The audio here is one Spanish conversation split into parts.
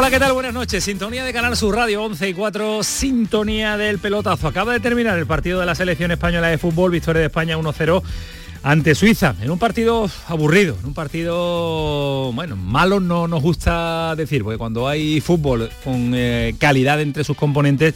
Hola, ¿qué tal? Buenas noches. Sintonía de Canal Sur Radio 11 y 4, sintonía del pelotazo. Acaba de terminar el partido de la selección española de fútbol, victoria de España 1-0 ante Suiza, en un partido aburrido, en un partido, bueno, malo no nos gusta decir, porque cuando hay fútbol con eh, calidad entre sus componentes,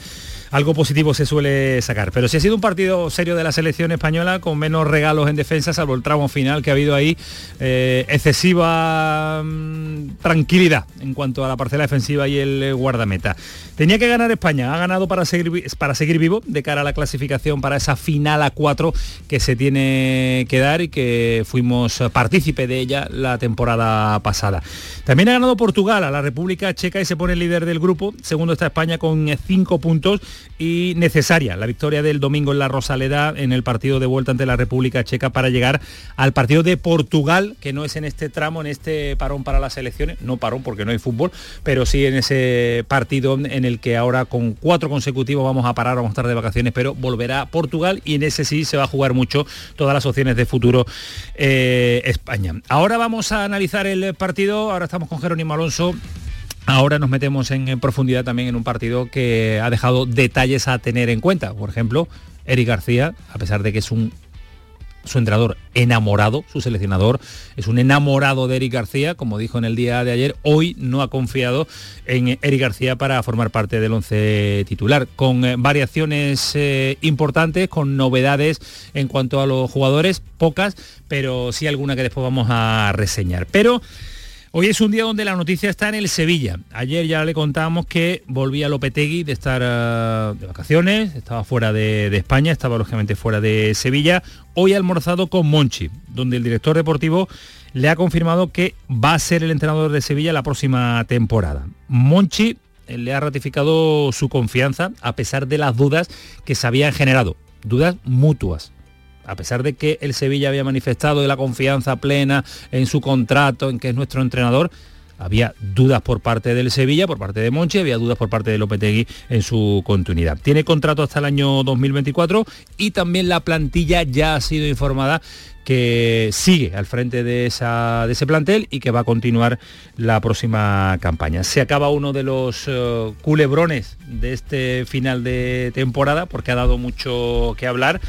algo positivo se suele sacar. Pero si ha sido un partido serio de la selección española, con menos regalos en defensa, salvo el tramo final que ha habido ahí, eh, excesiva mm, tranquilidad en cuanto a la parcela defensiva y el eh, guardameta. Tenía que ganar España, ha ganado para seguir, para seguir vivo de cara a la clasificación para esa final a cuatro que se tiene que dar y que fuimos partícipe de ella la temporada pasada. También ha ganado Portugal a la República Checa y se pone el líder del grupo. Segundo está España con cinco puntos y necesaria la victoria del domingo en la Rosaleda en el partido de vuelta ante la República Checa para llegar al partido de Portugal, que no es en este tramo, en este parón para las elecciones, no parón porque no hay fútbol, pero sí en ese partido en el que ahora con cuatro consecutivos vamos a parar, vamos a estar de vacaciones, pero volverá Portugal y en ese sí se va a jugar mucho todas las opciones de futuro eh, España. Ahora vamos a analizar el partido, ahora estamos con Jerónimo Alonso Ahora nos metemos en, profundidad también en un partido que ha dejado detalles a tener en cuenta. Por ejemplo, Eric García, a pesar de que es un su entrenador enamorado, su seleccionador es un enamorado de Eric García, como dijo en el día de ayer, hoy no ha confiado en Eric García para formar parte del once titular, con eh, variaciones eh, importantes, con novedades en cuanto a los jugadores, pocas, pero sí alguna que después vamos a reseñar. Pero Hoy es un día donde la noticia está en el Sevilla. Ayer ya le contábamos que volvía Lopetegui de estar eh, de vacaciones, estaba fuera de, España, estaba lógicamente fuera de Sevilla. Hoy ha almorzado con Monchi, donde el director deportivo le ha confirmado que va a ser el entrenador de Sevilla la próxima temporada. Monchi eh, le ha ratificado su confianza a pesar de las dudas que se habían generado, dudas mutuas a pesar de que el Sevilla había manifestado la confianza plena en su contrato, en que es nuestro entrenador, había dudas por parte del Sevilla, por parte de Monchi, había dudas por parte de Lopetegui en su continuidad. Tiene contrato hasta el año 2024 y también la plantilla ya ha sido informada que sigue al frente de, de ese plantel y que va a continuar la próxima campaña. Se acaba uno de los eh, culebrones de este final de temporada porque ha dado mucho que hablar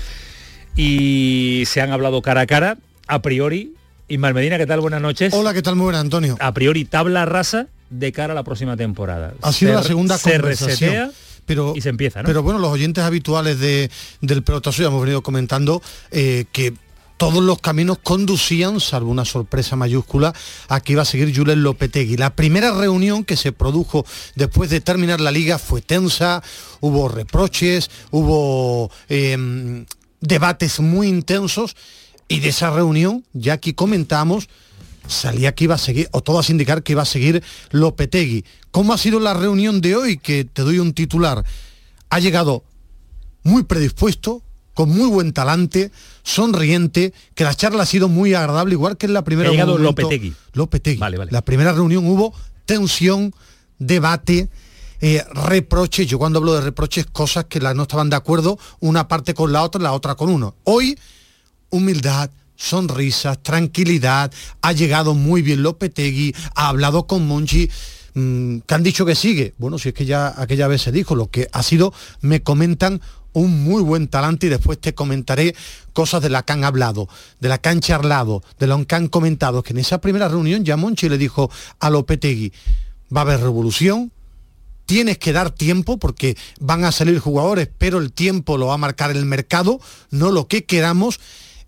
y se han hablado cara a cara, a priori. Ismael Medina, ¿qué tal? Buenas noches. Hola, ¿qué tal? Muy buenas, Antonio. A priori, tabla rasa de cara a la próxima temporada. Ha sido la segunda se conversación. pero, y se empieza, ¿no? Pero bueno, los oyentes habituales de, del pelotazo ya hemos venido comentando eh, que todos los caminos conducían, salvo una sorpresa mayúscula, a que iba a seguir Julen Lopetegui. La primera reunión que se produjo después de terminar la liga fue tensa, hubo reproches, hubo em, debates muy intensos y de esa reunión, ya aquí comentamos, salía que iba a seguir, o todo a indicar que iba a seguir Lopetegui. ¿Cómo ha sido la reunión de hoy? Que te doy un titular. Ha llegado muy predispuesto, con muy buen talante, sonriente, que la charla ha sido muy agradable, igual que en la primera... Ha llegado Lopetegui. Lopetegui. Vale, vale. La primera reunión hubo tensión, debate, eh, reproches, yo cuando hablo de reproches, cosas que no estaban de acuerdo una parte con la otra, la otra con uno. Hoy, humildad, sonrisas, tranquilidad, ha llegado muy bien Lopetegui, ha hablado con Monchi, mm, que han dicho que sigue. Bueno, si es que ya aquella vez se dijo, lo que ha sido, me comentan un muy buen talante y después te comentaré cosas de la que han hablado, de la que han charlado, de lo que han comentado, que en esa primera reunión ya Monchi le dijo a Lopetegui, va a haber revolución, tienes que dar tiempo porque van a salir jugadores, pero el tiempo lo va a marcar el mercado, no lo que queramos,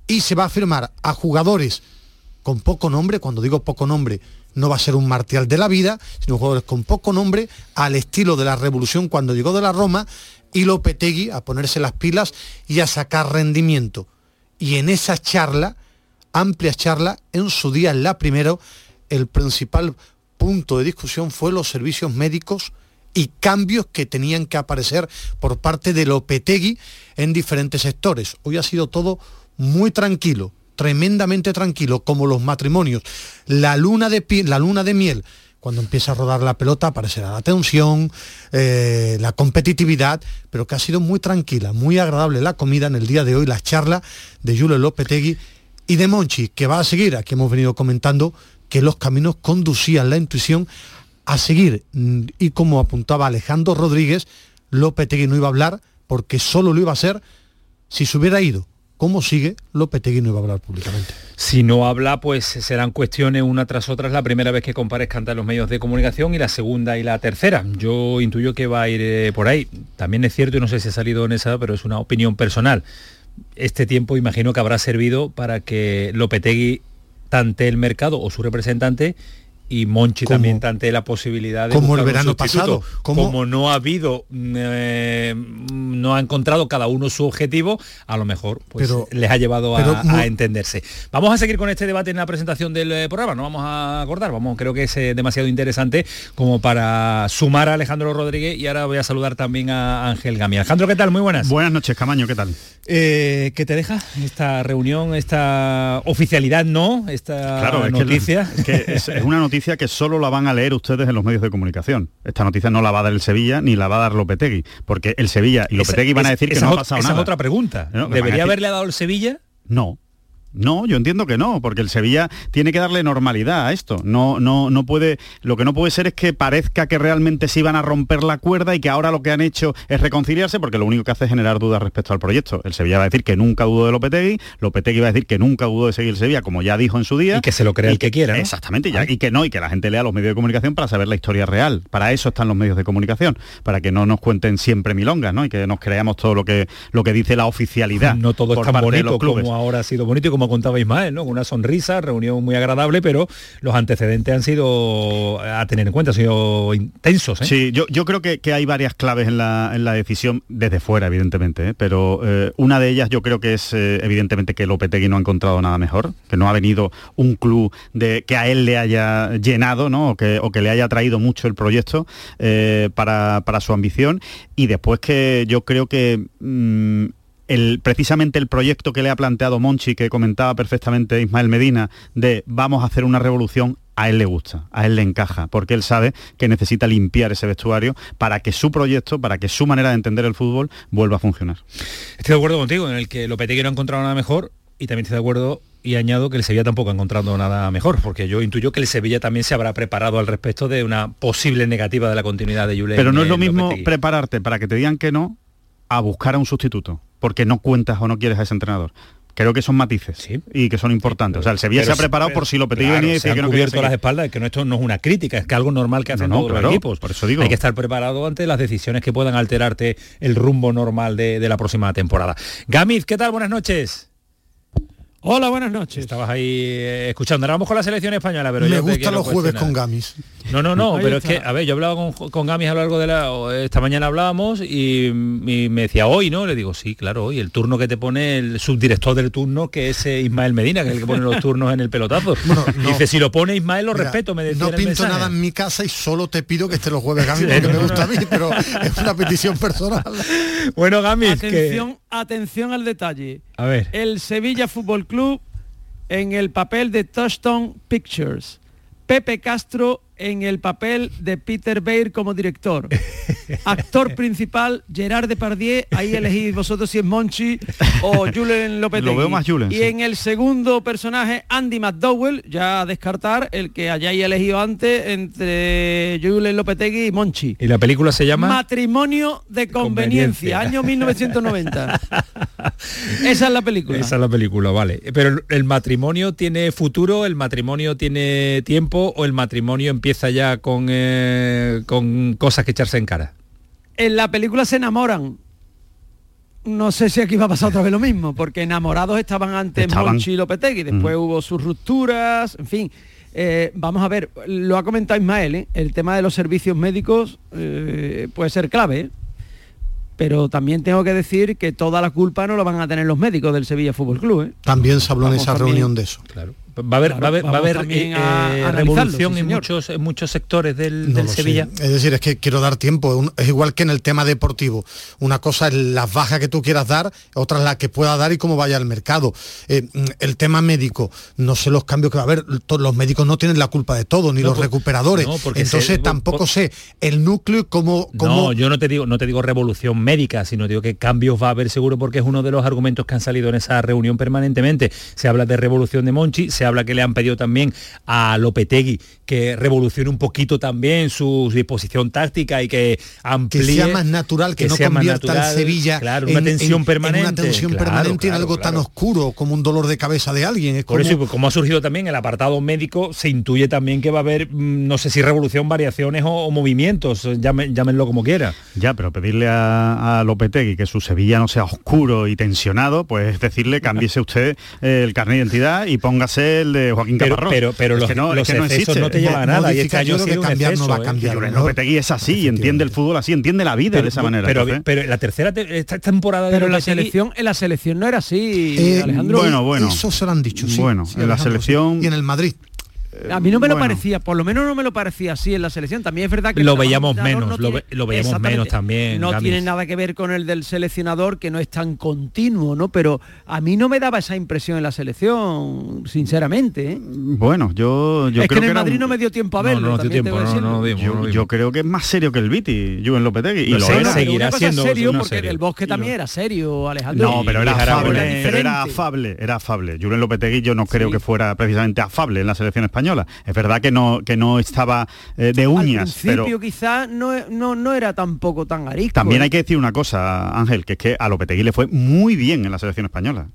y se va a firmar a jugadores con poco nombre, cuando digo poco nombre, no va a ser un martial de la vida, sino jugadores con poco nombre, al estilo de la revolución cuando llegó de la Roma, y Lopetegui a ponerse las pilas y a sacar rendimiento. Y en esa charla amplias charlas. En su día, en la primero, el principal punto de discusión fue los servicios médicos y cambios que tenían que aparecer por parte de Lopetegui en diferentes sectores. Hoy ha sido todo muy tranquilo, tremendamente tranquilo, como los matrimonios. La luna de, la luna de miel, cuando empieza a rodar la pelota, aparecerá la tensión, eh, la competitividad, pero que ha sido muy tranquila, muy agradable la comida en el día de hoy, las charlas de Julio Lopetegui y de Monchi, que va a seguir, aquí hemos venido comentando que los caminos conducían la intuición a seguir. Mm, y como apuntaba Alejandro Rodríguez, Lopetegui no iba a hablar porque solo lo iba a hacer si se hubiera ido. ¿Cómo sigue? Lopetegui no iba a hablar públicamente. Si no habla, pues serán cuestiones una tras otra. La primera vez que comparezca ante los medios de comunicación y la segunda y la tercera. Yo intuyo que va a ir eh, por ahí. También es cierto, y no sé si ha salido en esa, pero es una opinión personal. Este tiempo imagino que habrá servido para que Lopetegui tante el mercado o su representante y Monchi también ante la posibilidad de como el verano pasado como no ha habido eh, no ha encontrado cada uno su objetivo a lo mejor pues les ha llevado a, entenderse. Vamos a seguir con este debate en la presentación del eh, programa. No vamos a acordar vamos creo que es eh, demasiado interesante como para sumar a Alejandro Rodríguez y ahora voy a saludar también a Ángel Gami Alejandro qué tal muy buenas. Buenas noches Camaño qué tal ¿qué te deja esta reunión esta oficialidad no esta noticia es una noticia que solo la van a leer ustedes en los medios de comunicación. Esta noticia no la va a dar el Sevilla ni la va a dar Lopetegui, porque el Sevilla y Lopetegui van a decir que no ha pasado nada. Esa es otra pregunta. ¿Debería haberle dado el Sevilla? No, no, yo entiendo que no, porque el Sevilla tiene que darle normalidad a esto. No, no, no puede. Lo que no puede ser es que parezca que realmente se iban a romper la cuerda y que ahora lo que han hecho es reconciliarse, porque lo único que hace es generar dudas respecto al proyecto. El Sevilla va a decir que nunca dudó de Lopetegui, Lopetegui va a decir que nunca dudó de seguir el Sevilla, como ya dijo en su día. Y que se lo crea el que, quiera. Exactamente, ya, y que no, y que la gente lea los medios de comunicación para saber la historia real. Para eso están los medios de comunicación, para que no nos cuenten siempre milongas, ¿no? Y que nos creamos todo lo que lo que dice la oficialidad. No todo es tan bonito como ahora ha sido bonito y como contaba Ismael, ¿no? una sonrisa, reunión muy agradable, pero los antecedentes han sido a tener en cuenta, han sido intensos. ¿eh? Sí, yo, creo que, hay varias claves en la, decisión, desde fuera, evidentemente, ¿eh? pero eh, una de ellas yo creo que es evidentemente que Lopetegui no ha encontrado nada mejor, que no ha venido un club de, que a él le haya llenado, ¿no? o, que, o que le haya traído mucho el proyecto para, su ambición, y después que yo creo que... Precisamente el proyecto que le ha planteado Monchi, que comentaba perfectamente Ismael Medina, de vamos a hacer una revolución, a él le gusta, a él le encaja, porque él sabe que necesita limpiar ese vestuario para que su proyecto, para que su manera de entender el fútbol vuelva a funcionar. Estoy de acuerdo contigo en el que Lopetegui no ha encontrado nada mejor y también estoy de acuerdo y añado que el Sevilla tampoco ha encontrado nada mejor, porque yo intuyo que el Sevilla también se habrá preparado al respecto de una posible negativa de la continuidad de Julen. Pero no es lo mismo prepararte para que te digan que no a buscar a un sustituto porque no cuentas o no quieres a ese entrenador. Creo que son matices ¿Sí? y que son importantes. o sea, el Sevilla se ha preparado por si lo pedía venía y decía que no cubierto las espaldas, que no, esto no es una crítica, es que algo normal que hacen todos los equipos. Por eso digo. Hay que estar preparado ante las decisiones que puedan alterarte el rumbo normal de, de la próxima temporada. Gamiz, ¿qué tal? Buenas noches. Hola, buenas noches. Estabas ahí eh, escuchando. Ahora vamos con la selección española, pero me gustan los jueves con Gamis. No, no, no, pero es que, a ver, yo hablaba con, con, Gamis a lo largo de la... Esta mañana hablábamos y, me decía, hoy, ¿no? Le digo, sí, claro, hoy. El turno que te pone el subdirector del turno, que es eh, Ismael Medina, que es el que pone los turnos en el pelotazo. Dice, si lo pone Ismael, lo respeto, me decía No pinto nada en mi casa y solo te pido que esté los jueves, Gamis, porque me gusta a mí, pero es una petición personal. Bueno, Gamis, Atención, atención al detalle. A ver. El Sevilla Fútbol Club en el papel de Touchstone Pictures. Pepe Castro en el papel de Peter Baer como director. Actor principal, Gerard Depardieu, ahí elegís vosotros si es Monchi o Julen Lopetegui. Lo veo más Julen. Y en el segundo personaje, Andy McDowell, ya a descartar el que hayáis elegido antes entre Julen Lopetegui y Monchi. ¿Y la película se llama? Matrimonio de conveniencia, año 1990. Esa es la película. Esa es la película, vale. Pero el matrimonio tiene futuro, el matrimonio tiene tiempo o el matrimonio empieza empieza ya con, eh, con cosas que echarse en cara. En la película se enamoran. No sé si aquí va a pasar otra vez lo mismo, porque enamorados estaban antes Monchi y Lopetegui, después mm. hubo sus rupturas, en fin. Eh, vamos a ver, lo ha comentado Ismael, ¿eh? el tema de los servicios médicos puede ser clave. pero también tengo que decir que toda la culpa no lo van a tener los médicos del Sevilla Fútbol Club. ¿eh? También se habló en esa reunión de eso. Claro. Va a haber, va a haber, eh, eh, revolución en, muchos, en muchos sectores del, Sevilla. Es decir, es que quiero dar tiempo. Es igual que en el tema deportivo. Una cosa es las bajas que tú quieras dar, otra es la que pueda dar y cómo vaya el mercado. Eh, el tema médico, no sé los cambios que va a haber. Los médicos no tienen la culpa de todo, ni los recuperadores. Entonces tampoco sé el núcleo como, No, yo no te digo, no te digo revolución médica, sino digo que cambios va a haber seguro porque es uno de los argumentos que han salido en esa reunión permanentemente. Se habla de revolución de Monchi, se habla que le han pedido también a Lopetegui que revolucione un poquito también su disposición táctica y que amplíe que sea más natural que, no convierta al Sevilla claro, una tensión permanente en una tensión permanente en algo tan oscuro como un dolor de cabeza de alguien por eso como ha surgido también el apartado médico se intuye también que va a haber mm, no sé si revolución variaciones o, movimientos llámenlo como quiera. Ya pero pedirle a, a Lopetegui que su Sevilla no sea oscuro y tensionado pues decirle cámbiese usted el carnet de identidad y póngase el de Joaquín pero, Caparrós. Pero, pero los, que no, los excesos no te llevan a nada. Y este año que cambiar no va a cambiar. ¿eh? Lopetegui es así, entiende el fútbol así, entiende la vida de esa manera. Pero, pero la tercera esta temporada pero de la selección, en la selección no era así, eh, Alejandro. Bueno, bueno. Eso se lo han dicho, sí. Bueno, en la selección... Y en el Madrid. A mí no me lo parecía, por lo menos no me lo parecía así en la selección. También es verdad que lo veíamos menos, lo, veíamos menos también. No tiene nada que ver con el del seleccionador que no es tan continuo, ¿no? Pero a mí no me daba esa impresión en la selección, sinceramente. ¿eh? Bueno, yo, yo es creo que en el Madrid no me dio tiempo a verlo. yo, creo que es más serio que el Viti, Juven Lopetegui. Y lo era. seguirá siendo serio porque el Bosque también era serio, Alejandro. No, pero era afable, era afable, era afable. Julen Lopetegui yo no creo que fuera precisamente afable en la selección española es verdad que no, que no estaba eh, de uñas. Al principio quizás no, no, no, era tampoco tan arisco. También hay ¿eh? que decir una cosa, Ángel, que es que a Lopetegui le fue muy bien en la selección española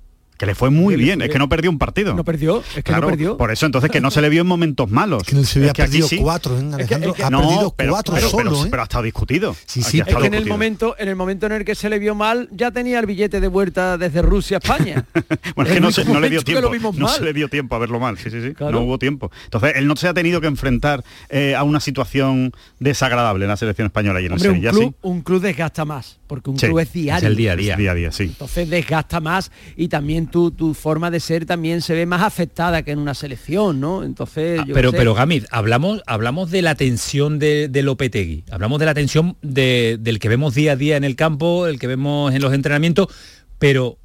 que le fue muy bien, es que no perdió un partido. No perdió, es que no perdió. Por eso entonces que no se le vio en momentos malos. Que no se había perdido cuatro, ¿eh? Alejandro, ha perdido cuatro solo, ¿eh? pero, ha estado discutido. Sí, sí, es que en el momento, en el momento en el que se le vio mal, ya tenía el billete de vuelta desde Rusia a España. bueno, es que no, se, no le dio tiempo. No se le dio tiempo a verlo mal, sí, sí, sí. No hubo tiempo. Entonces, él no se ha tenido que enfrentar eh, a una situación desagradable en la selección española y en Hombre, el Sevilla, un club, un club desgasta más, porque un club es diario. Es el día a día. día, a día sí. Entonces desgasta más y también tu, tu forma de ser también se ve más afectada que en una selección, ¿no? Entonces, ah, pero, pero Gamid, hablamos, hablamos de la tensión de, de Lopetegui, hablamos de la tensión del que vemos día a día en el campo, el que vemos en los entrenamientos, pero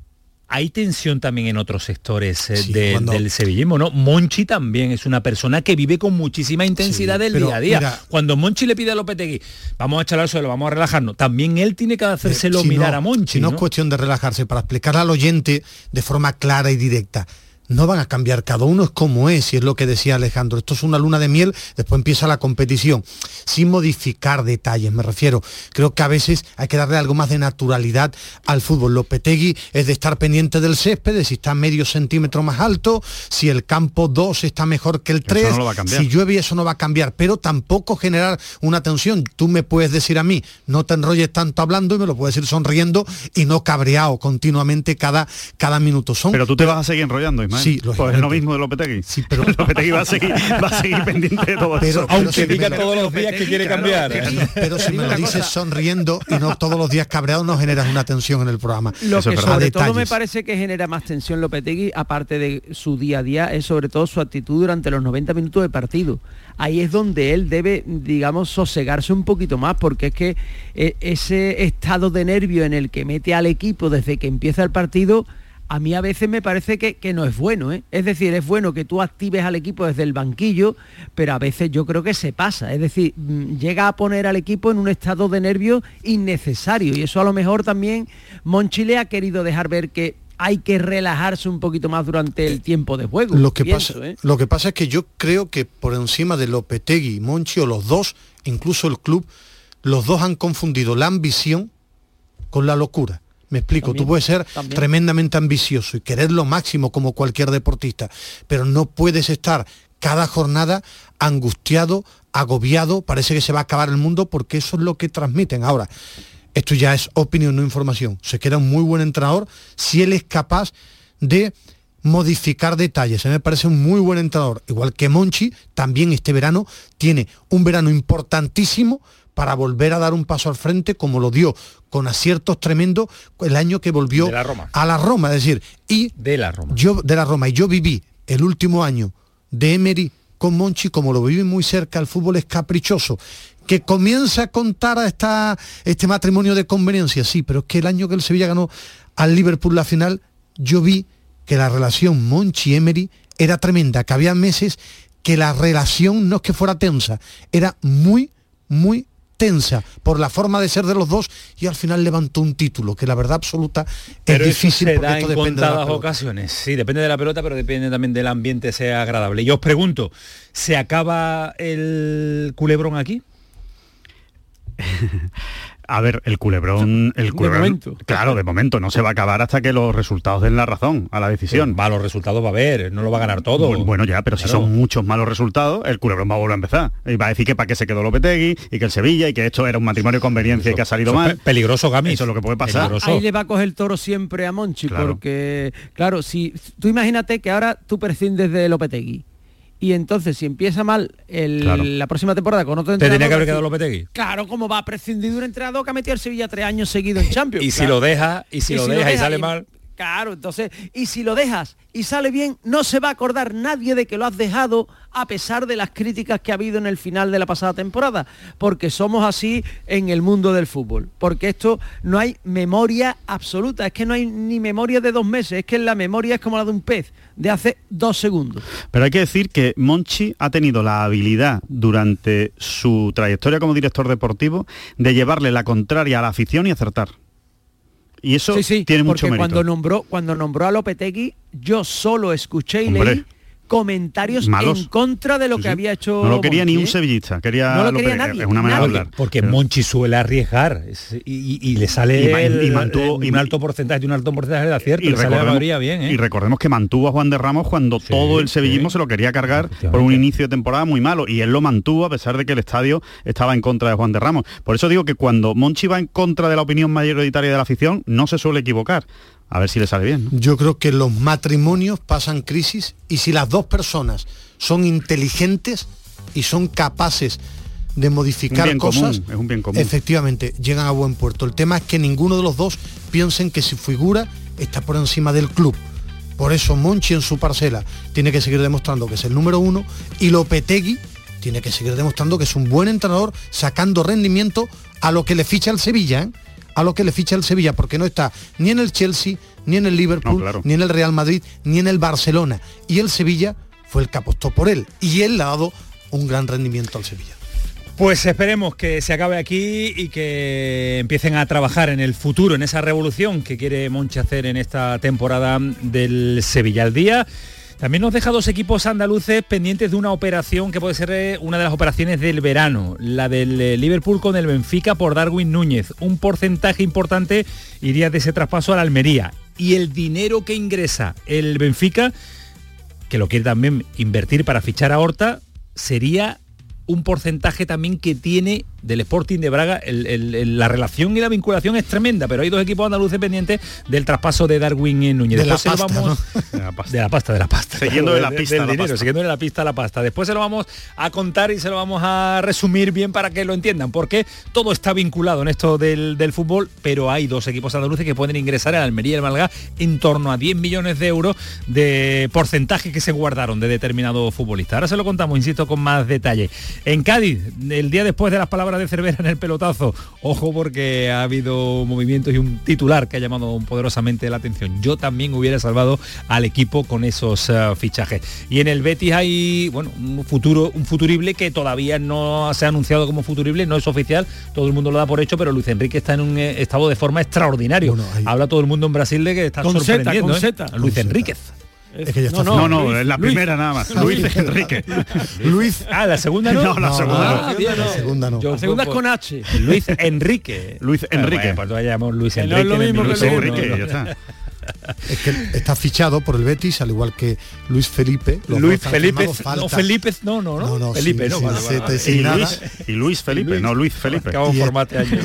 hay tensión también en otros sectores eh, del sevillismo, ¿no? Monchi también es una persona que vive con muchísima intensidad del día a día. Cuando Monchi le pide a Lopetegui, vamos a echar al suelo, vamos a relajarnos, también él tiene que hacérselo mirar a Monchi. Si no, es cuestión de relajarse, para explicarle al oyente de forma clara y directa no van a cambiar, cada uno es como es, y es lo que decía Alejandro, esto es una luna de miel, después empieza la competición, sin modificar detalles, me refiero, creo que a veces hay que darle algo más de naturalidad al fútbol. Lopetegui es de estar pendiente del césped, de si está medio centímetro más alto, si el campo 2 está mejor que el 3, si llueve eso no va a cambiar, pero tampoco generar una tensión. Tú me puedes decir a mí, no te enrolles tanto hablando y me lo puedes decir sonriendo y no cabreado continuamente cada, cada minuto. Son, pero tú te vas a seguir enrollando, Ismael. Sí, pues es lo mismo de Lopetegui. Sí, pero Lopetegui va a seguir, va a seguir pendiente de todo eso. Aunque diga todos los días que quiere cambiar. Pero si me lo dices sonriendo y no todos los días cabreado, no generas una tensión en el programa. Lo que sobre todo me parece que genera más tensión Lopetegui, aparte de su día a día, es sobre todo su actitud durante los 90 minutos de partido. Ahí es donde él debe, digamos, sosegarse un poquito más, porque es que eh, ese estado de nervio en el que mete al equipo desde que empieza el partido, a mí a veces me parece que, no es bueno. ¿eh? Es decir, es bueno que tú actives al equipo desde el banquillo, pero a veces yo creo que se pasa. Es decir, mm, llega a poner al equipo en un estado de nervio innecesario. Y eso a lo mejor también Monchi le ha querido dejar ver que hay que relajarse un poquito más durante el tiempo de juego. Lo que, pasa, ¿eh? lo que pasa es que yo creo que por encima de Lopetegui y Monchi, o los dos, incluso el club, los dos han confundido la ambición con la locura. Me explico, tú puedes ser tremendamente ambicioso y querer lo máximo como cualquier deportista, pero no puedes estar cada jornada angustiado, agobiado, parece que se va a acabar el mundo porque eso es lo que transmiten. Ahora, esto ya es opinión, no información. Se queda un muy buen entrenador si él es capaz de modificar detalles. A mí me parece un muy buen entrenador. Igual que Monchi, también este verano tiene un verano importantísimo para volver a dar un paso al frente como lo dio con aciertos tremendos el año que volvió la Roma. a la Roma, es decir, y De la Roma. yo de la Roma y yo viví el último año de Emery con Monchi como lo viví muy cerca, el fútbol es caprichoso. Que comienza a contar a esta, este matrimonio de conveniencia, sí, pero es que el año que el Sevilla ganó al Liverpool la final, yo vi que la relación Monchi-Emery era tremenda, que había meses que la relación no es que fuera tensa, era muy, muy tensa por la forma de ser de los dos y al final levantó un título, que la verdad absoluta Pero es eso difícil se da en de contadas ocasiones. Sí, depende de la pelota, pero depende también del ambiente sea agradable. Y os pregunto, ¿se acaba el culebrón aquí? A ver, el culebrón, el culebrón, momento. claro, de momento no se va a acabar hasta que los resultados den la razón a la decisión. Malos resultados va a haber, no lo va a ganar todo. Bu- Bueno, ya, pero si son muchos malos resultados, el culebrón va a volver a empezar. Y va a decir que para qué se quedó Lopetegui y que el Sevilla y que esto era un matrimonio de conveniencia y que ha salido mal. pe- peligroso, Gamis. Eso es lo que puede pasar. Peligroso. Ahí le va a coger el toro siempre a Monchi, Claro. porque, claro, si tú imagínate que ahora tú prescindes de Lopetegui. Y entonces, si empieza mal el- Claro. la próxima temporada con otro Te entrenador... tenía que haber quedado Lopetegui. Claro, como va a prescindir de un entrenador que ha metido al Sevilla tres años seguidos en Champions. Y si lo deja, y si lo deja y sale mal. Claro, entonces, y si lo dejas y sale bien, no se va a acordar nadie de que lo has dejado a pesar de las críticas que ha habido en el final de la pasada temporada, porque somos así en el mundo del fútbol, porque esto no hay memoria absoluta, es que no hay ni memoria de dos meses, es que la memoria es como la de un pez, de hace dos segundos. Pero hay que decir que Monchi ha tenido la habilidad durante su trayectoria como director deportivo de llevarle la contraria a la afición y acertar. Y eso sí, sí, tiene porque mucho mérito. cuando nombró, cuando nombró a Lopetegui, yo solo escuché y Hombre. leí comentarios Malos. en contra de lo Sí, que sí. había hecho No lo quería ni un ¿eh? sevillista, quería, No lo quería nadie, es una manera de hablar. Porque Pero- Monchi suele arriesgar es- y, y- y le sale Y ma- y el- mantuvo- el- y- un alto porcentaje, un alto porcentaje de acierto, y le sale la recordemos, mayoría bien, ¿eh? y recordemos que mantuvo a Juan de Ramos cuando Sí, todo el sevillismo sí. se lo quería cargar por un inicio de temporada muy malo y él lo mantuvo a pesar de que el estadio estaba en contra de Juan de Ramos. Por eso digo que cuando Monchi va en contra de la opinión mayoritaria de la afición no se suele equivocar. A ver si le sale bien. ¿no? Yo creo que los matrimonios pasan crisis y si las dos personas son inteligentes y son capaces de modificar bien cosas, común, es un bien común. efectivamente llegan a buen puerto. El tema es que ninguno de los dos piensen que su figura está por encima del club. Por eso Monchi en su parcela tiene que seguir demostrando que es el número uno y Lopetegui tiene que seguir demostrando que es un buen entrenador sacando rendimiento a lo que le ficha el Sevilla, ¿eh? A lo que le ficha el Sevilla, porque no está ni en el Chelsea, ni en el Liverpool, No, claro. ni en el Real Madrid, ni en el Barcelona. Y el Sevilla fue el que apostó por él. Y él le ha dado un gran rendimiento al Sevilla. Pues esperemos que se acabe aquí y que empiecen a trabajar en el futuro, en esa revolución que quiere Monchi hacer en esta temporada del Sevilla al día. También nos deja dos equipos andaluces pendientes de una operación que puede ser eh, una de las operaciones del verano, la del eh, Liverpool con el Benfica por Darwin Núñez. Un porcentaje importante iría de ese traspaso a la Almería. Y el dinero que ingresa el Benfica, que lo quiere también invertir para fichar a Horta, sería un porcentaje también que tiene del Sporting de Braga. El- el- el- la relación y la vinculación es tremenda, pero hay dos equipos andaluces pendientes del traspaso de Darwin en Núñez. De la Después se lo pasta, vamos- De la pasta. de la pasta, de la pasta. Siguiendo de la pista del la dinero, pasta. siguiendo de la pista a la pasta. Después se lo vamos a contar y se lo vamos a resumir bien para que lo entiendan, porque todo está vinculado en esto del, del fútbol, pero hay dos equipos andaluces que pueden ingresar en Almería y el Málaga en torno a 10 millones de euros de porcentaje que se guardaron de determinado futbolista. Ahora se lo contamos, insisto, con más detalle. En Cádiz, el día después de las palabras de Cervera en el pelotazo, ojo porque ha habido movimientos y un titular que ha llamado poderosamente la atención. Yo también hubiera salvado al equipo con esos eh, fichajes. Y en el Betis hay, bueno, un futuro, un futurible que todavía no se ha anunciado como futurible, no es oficial, todo el mundo lo da por hecho, pero Luis Enrique está en un eh, estado de forma extraordinario. Bueno, Habla todo el mundo en Brasil de que está Con sorprendiendo. con ¿eh? Z. Luis Con Enríquez. Es que ya está No, no, Luis, es la Luis. primera nada más. Luis Enrique. Luis, Ah, la segunda no. No, la segunda Ah, no. bien, La segunda no. Yo- La segunda es pues- con H. Luis Enrique. Luis Enrique. Bueno, pues llamamos Luis no Enrique. es lo mismo que Luis. Enrique, ya está. Es que está fichado por el Betis, al igual que Luis Felipe. Luis Felipe, no Felipe, no, no, no, No, no, Felipe, sin- no, sin vale, vale, Z, vale. sin y. Luis, y Luis Felipe, Luis. no Luis Felipe.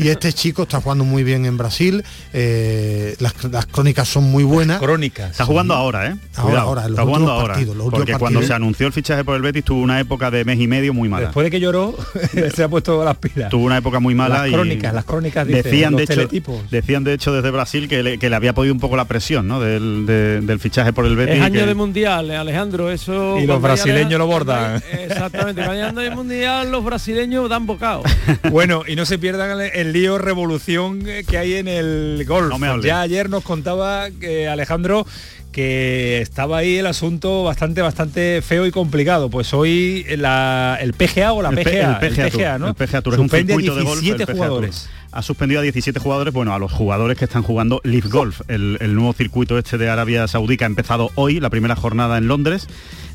Y, este chico está jugando muy bien en Brasil, eh, las, las crónicas son muy buenas. Crónicas. Está jugando ahora, ¿eh? Ahora, Cuidado, ahora, está jugando ahora. partidos, porque cuando se anunció el fichaje por el Betis tuvo una época de mes y medio muy mala. Después de que lloró, se ha puesto las pilas. Tuvo una época muy mala Las y crónicas, las crónicas, decían de hecho decían de hecho desde Brasil que le, que le había podido un poco la presión ¿no? del, de- del fichaje por el Betis Es año que- de mundial, eh, Alejandro, eso... Y los brasileños lo bordan. Exactamente, cuando año de mundial los brasileños dan bocado. Bueno, y no se pierdan el, el lío revolución eh, que hay en el golf. No me hables. ya ayer nos contaba que Alejandro que estaba ahí el asunto bastante bastante feo y complicado. Pues hoy la- el PGA o la el P- PGA, el PGA, Tour, ¿no? el PGA Tour es un circuito de golf, el 17 PGA jugadores. Tour. Ha suspendido a 17 jugadores, bueno, a los jugadores que están jugando Leaf Golf, el, el nuevo circuito este de Arabia Saudí que ha empezado hoy, la primera jornada en Londres.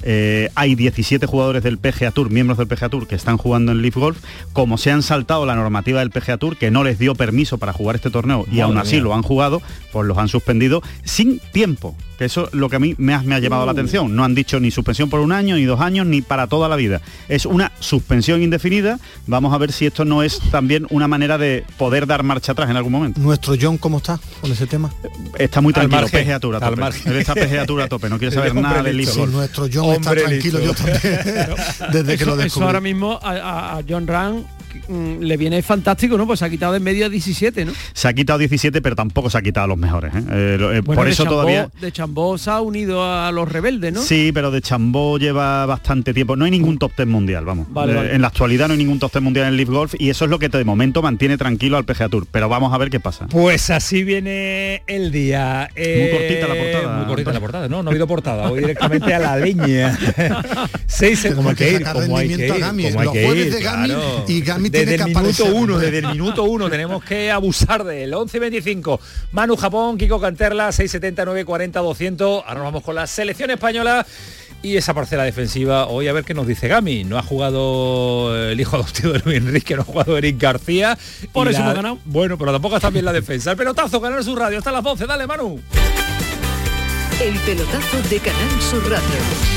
Eh, hay 17 jugadores del PGA Tour, miembros del PGA Tour, que están jugando en Leaf Golf. Como se han saltado la normativa del PGA Tour, que no les dio permiso para jugar este torneo, y aún así mía. lo han jugado, pues los han suspendido sin tiempo. Que eso es lo que a mí me ha, me ha llamado la atención. No han dicho ni suspensión por un año, ni dos años, ni para toda la vida. Es una suspensión indefinida. Vamos a ver si esto no es también una manera de poder dar marcha atrás en algún momento. Nuestro John, ¿cómo está con ese tema? Está muy Al tranquilo, margen, PGA Tour a al tope. margen. Él está PGA Tour a tope, no quiere saber nada del. Leaf Sí, Golf. nuestro John está Hombre tranquilo, listo. yo también, desde que eso, lo eso descubrí. ahora mismo a, a- John mm, le viene fantástico, ¿no? Pues se ha quitado de en medio a 17, ¿no? Se ha quitado 17, pero tampoco se ha quitado a los mejores. ¿eh? Eh, eh, Bueno, por eso Chambó- todavía... De Chambó se ha unido a los rebeldes, ¿no? Sí, pero de Chambó lleva bastante tiempo. No hay ningún top ten mundial, vamos. Vale, Eh, vale. En la actualidad no hay ningún top ten mundial en Leaf Golf y eso es lo que de momento mantiene tranquilo al PGA Tour. Pero vamos a ver qué pasa. Pues así viene el día. Eh, Muy cortita la portada, Muy cortita la portada, no, no ha habido portada. Voy directamente a la leña. Seis, Tenemos como hay que que ir, como hay que rendimiento a ir, Gami, como hay que jueves ir, de Gami, claro. y Gami desde tiene el que minuto aparecer. uno, desde el minuto uno tenemos que abusar de él. 11 y 25. Manu Japón, Kiko Canterla, 670, 940, 200. Ahora nos vamos con la selección española. Y esa parcela defensiva, hoy a ver qué nos dice Gami. No ha jugado el hijo adoptivo de Luis Enrique, no ha jugado Eric García. Por eso la- hemos ganado. Bueno, pero tampoco está bien la defensa. El pelotazo, ganar su radio hasta las 12. Dale, Manu. El pelotazo de Canal Sur Radio.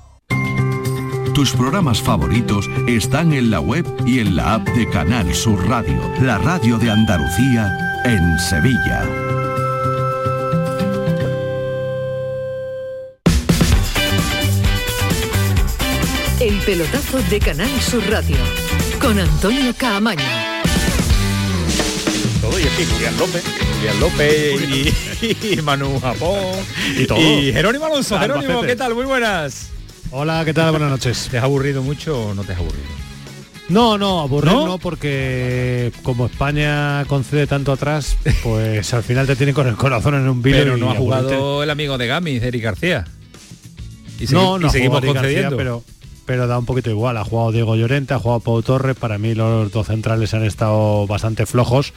Tus programas favoritos están en la web y en la app de Canal Sur Radio, la radio de Andalucía en Sevilla. El pelotazo de Canal Sur Radio. Con Antonio Caamaño. Todo y aquí, Julián López, Julián López y, y Manu Japón Y todo. Y Jerónimo Alonso. Jerónimo, ¿qué tal? Muy buenas. Hola, ¿qué tal? Buenas noches. ¿Te has aburrido mucho o no te has aburrido? No, no, aburrir ¿No? ¿No? porque como España concede tanto atrás, pues al final te tiene con el corazón en un vilo. Pero no ha aburrirte. jugado el amigo de Gamis, Eric García. Y, no, no y seguimos García, concediendo. pero, pero da un poquito igual. Ha jugado Diego Llorente, ha jugado Pau Torres. Para mí los dos centrales han estado bastante flojos.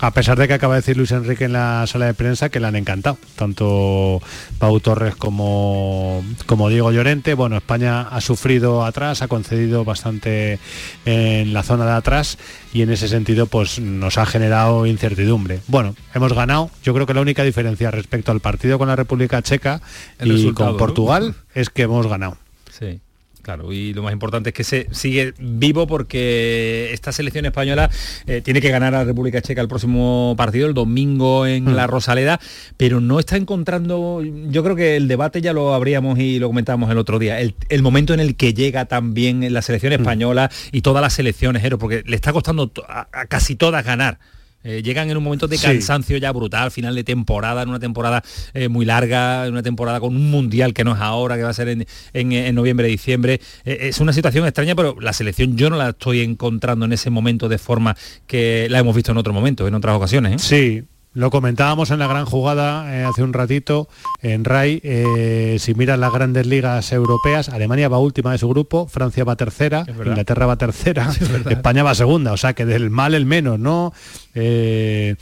A pesar de que acaba de decir Luis Enrique en la sala de prensa que le han encantado, tanto Pau Torres como, como Diego Llorente. Bueno, España ha sufrido atrás, ha concedido bastante en la zona de atrás y en ese sentido pues nos ha generado incertidumbre. Bueno, hemos ganado. Yo creo que la única diferencia respecto al partido con la República Checa El y con ¿no? Portugal es que hemos ganado. Sí. Claro, y lo más importante es que se sigue vivo porque esta selección española eh, tiene que ganar a la República Checa el próximo partido, el domingo en Mm. la Rosaleda, pero no está encontrando, yo creo que el debate ya lo abríamos y lo comentábamos el otro día, el, el momento en el que llega también la selección Mm. española y todas las selecciones, porque le está costando a casi todas ganar. Eh, llegan en un momento de Sí. cansancio ya brutal, final de temporada, en una temporada eh, muy larga, en una temporada con un mundial que no es ahora, que va a ser en, en- en noviembre, diciembre. Eh, es una situación extraña, pero la selección yo no la estoy encontrando en ese momento de forma que la hemos visto en otro momento, en otras ocasiones. ¿eh? Sí, lo comentábamos en la gran jugada eh, hace un ratito en RAI. eh, si miras las grandes ligas europeas, Alemania va última de su grupo, Francia va tercera. Inglaterra va tercera. España va segunda. O sea que del mal el menos, ¿no? Eh,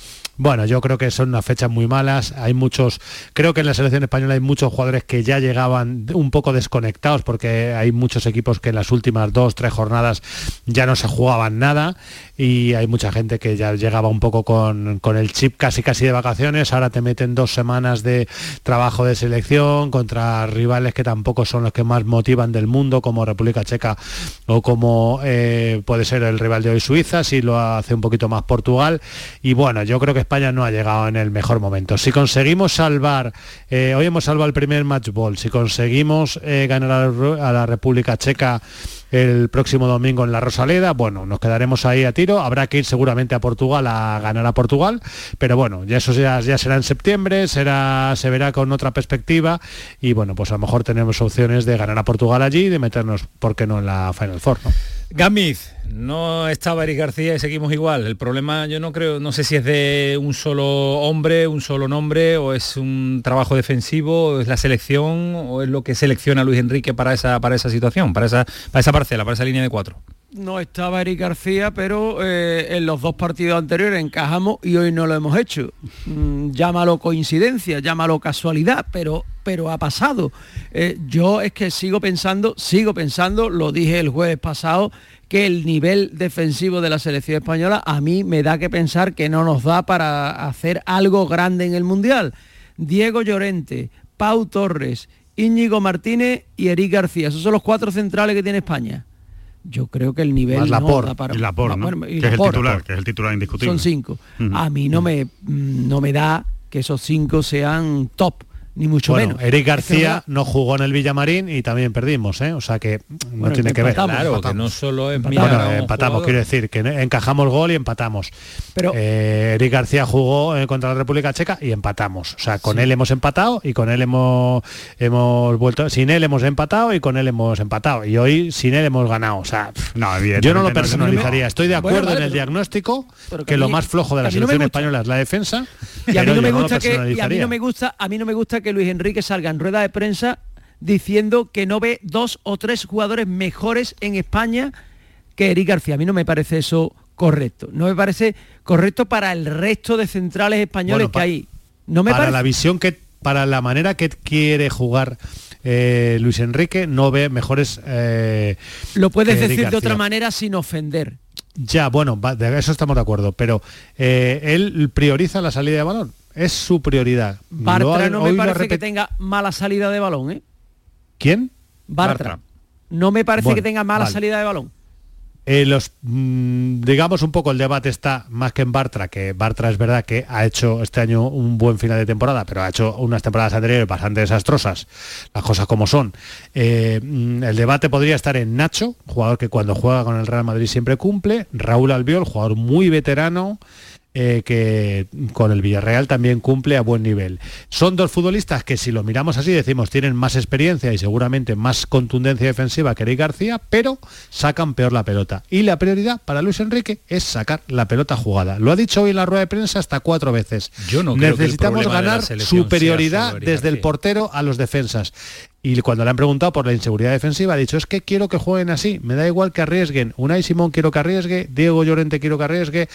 bueno, yo creo que son unas fechas muy malas. Hay muchos, creo que en la selección española hay muchos jugadores que ya llegaban un poco desconectados porque hay muchos equipos que en las últimas dos, tres jornadas ya no se jugaban nada y hay mucha gente que ya llegaba un poco con, con el chip casi casi de vacaciones. Ahora te meten dos semanas de trabajo de selección contra rivales que tampoco son los que más motivan del mundo, como República Checa o como eh, puede ser el rival de hoy Suiza, si lo hace un poquito más Portugal. Y bueno, yo creo que España no ha llegado en el mejor momento. Si conseguimos salvar, eh, hoy hemos salvado el primer match ball, si conseguimos eh, ganar a la, República Checa el próximo domingo en la Rosaleda, bueno, nos quedaremos ahí a tiro, habrá que ir seguramente a Portugal a ganar a Portugal, pero bueno, ya eso ya, será en septiembre, será, se verá con otra perspectiva y bueno, pues a lo mejor tenemos opciones de ganar a Portugal allí y de meternos, ¿por qué no?, en la Final Four. Gamiz, no estaba Eric García y seguimos igual. El problema yo no creo, no sé si es de un solo hombre, un solo nombre, o es un trabajo defensivo, o es la selección, o es lo que selecciona Luis Enrique para esa, para esa situación, para esa, para esa parcela, para esa línea de cuatro. No estaba Eric García, pero eh, en los dos partidos anteriores encajamos y hoy no lo hemos hecho. Mm, llámalo coincidencia, llámalo casualidad, pero, pero ha pasado. Eh, yo es que sigo pensando, sigo pensando, lo dije el jueves pasado, que el nivel defensivo de la selección española a mí me da que pensar que no nos da para hacer algo grande en el Mundial. Diego Llorente, Pau Torres, Íñigo Martínez y Eric García. Esos son los cuatro centrales que tiene España. Yo creo que el nivel Más no da para y Laporte, ¿no? bueno, y que es el Laporte. titular, que es el titular indiscutible. Son cinco. A mí no me, mm, no me da que esos cinco sean top, ni mucho Bueno, menos. Eric Es que no García no jugó en el Villamarín y también perdimos, ¿eh? O sea que no Bueno, tiene que ver. empatamos, Claro, que no solo Empatamos. Bueno, empatamos, quiero decir, que encajamos gol y empatamos. Pero- Eh, Eric García jugó eh, contra la República Checa y empatamos. O sea, con él hemos empatado y con él hemos, hemos vuelto, sin él hemos empatado y con él hemos empatado. Y hoy sin él hemos ganado. O sea, yo no lo personalizaría. Estoy de Bueno, acuerdo vale, en el pero- diagnóstico pero que que lo más flojo de la no selección española es la defensa. Y a mí no me gusta que y a mí personalizaría. no me gusta a mí no me gusta que Luis Enrique salga en rueda de prensa diciendo que no ve dos o tres jugadores mejores en España que Eric García. A mí no me parece eso correcto. No me parece correcto para el resto de centrales españoles Bueno, que hay. No me para parece. la visión que para la manera que quiere jugar eh, Luis Enrique no ve mejores eh, Lo puedes decir de otra manera sin ofender. ya bueno va- de eso estamos de acuerdo pero eh, él prioriza la salida de balón es su prioridad Bartra no me parece que tenga mala salida de balón, ¿eh? quién Bartra. Bartra. No me parece Bueno, que tenga mala vale. salida de balón. Eh, los mm, digamos un poco el debate está más que en Bartra que Bartra es verdad que ha hecho este año un buen final de temporada pero ha hecho unas temporadas anteriores bastante desastrosas las cosas como son Eh, mm, el debate podría estar en Nacho jugador que cuando juega con el Real Madrid siempre cumple Raúl Albiol jugador muy veterano eh, que con el Villarreal también cumple a buen nivel. Son dos futbolistas que si lo miramos así decimos tienen más experiencia y seguramente más contundencia defensiva que Eric García, pero sacan peor la pelota. Y la prioridad para Luis Enrique es sacar la pelota jugada. Lo ha dicho hoy en la rueda de prensa hasta cuatro veces. Yo no Necesitamos ganar superioridad desde el portero a los defensas. Y cuando le han preguntado por la inseguridad defensiva, ha dicho, es que quiero que jueguen así, me da igual que arriesguen. Unai Simón quiero que arriesgue, Diego Llorente quiero que arriesgue,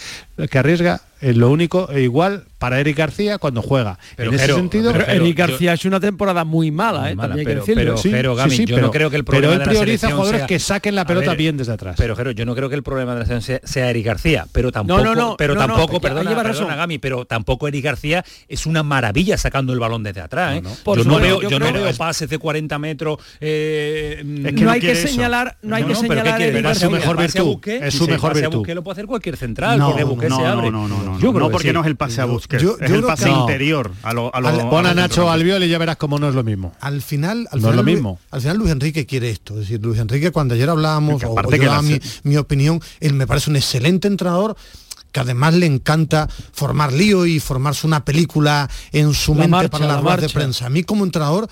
que arriesga, es lo único, e igual para Eric García cuando juega. Pero, en ese Jero, sentido, Pero Pero Eric García hecho una temporada muy mala, ¿eh? Mala, También hay pero, que decirlo. pero, Sí, Jero, sí, Gami, sí, yo pero- no creo que el pero problema él de la prioriza selección jugadores sea- que saquen la pelota ver, bien desde atrás. Pero Jero, yo no creo que el problema de la selección sea, sea Eric García, pero tampoco, no, no, pero no, no, tampoco, perdona, lleva perdona, razón. Gami, pero tampoco Eric García es una maravilla sacando el balón desde atrás. ¿eh? Yo no veo, yo yo no veo pases de 40 metros. eh, Es que no, hay que señalar, no hay no, que no, pero ¿qué señalar Pero es su mejor virtud, es su mejor virtud. Busquets lo puede hacer cualquier central, No, porque Busquets no, se abre. no, no, no, Yo creo no, que porque sí. no es el pase a Busquets, Yo- yo es el pase que- interior a lo, a lo- Al- a Pon a Nacho. Albiol y ya verás cómo no es lo mismo. Al final, al No es lo Luis- mismo. al final Luis Enrique quiere esto. Es decir, Luis Enrique cuando ayer hablábamos, o, que yo daba mi, opinión, él me parece un excelente entrenador que además le encanta formar lío y formarse una película en su La mente marcha, para las la ruedas de prensa. A mí como entrenador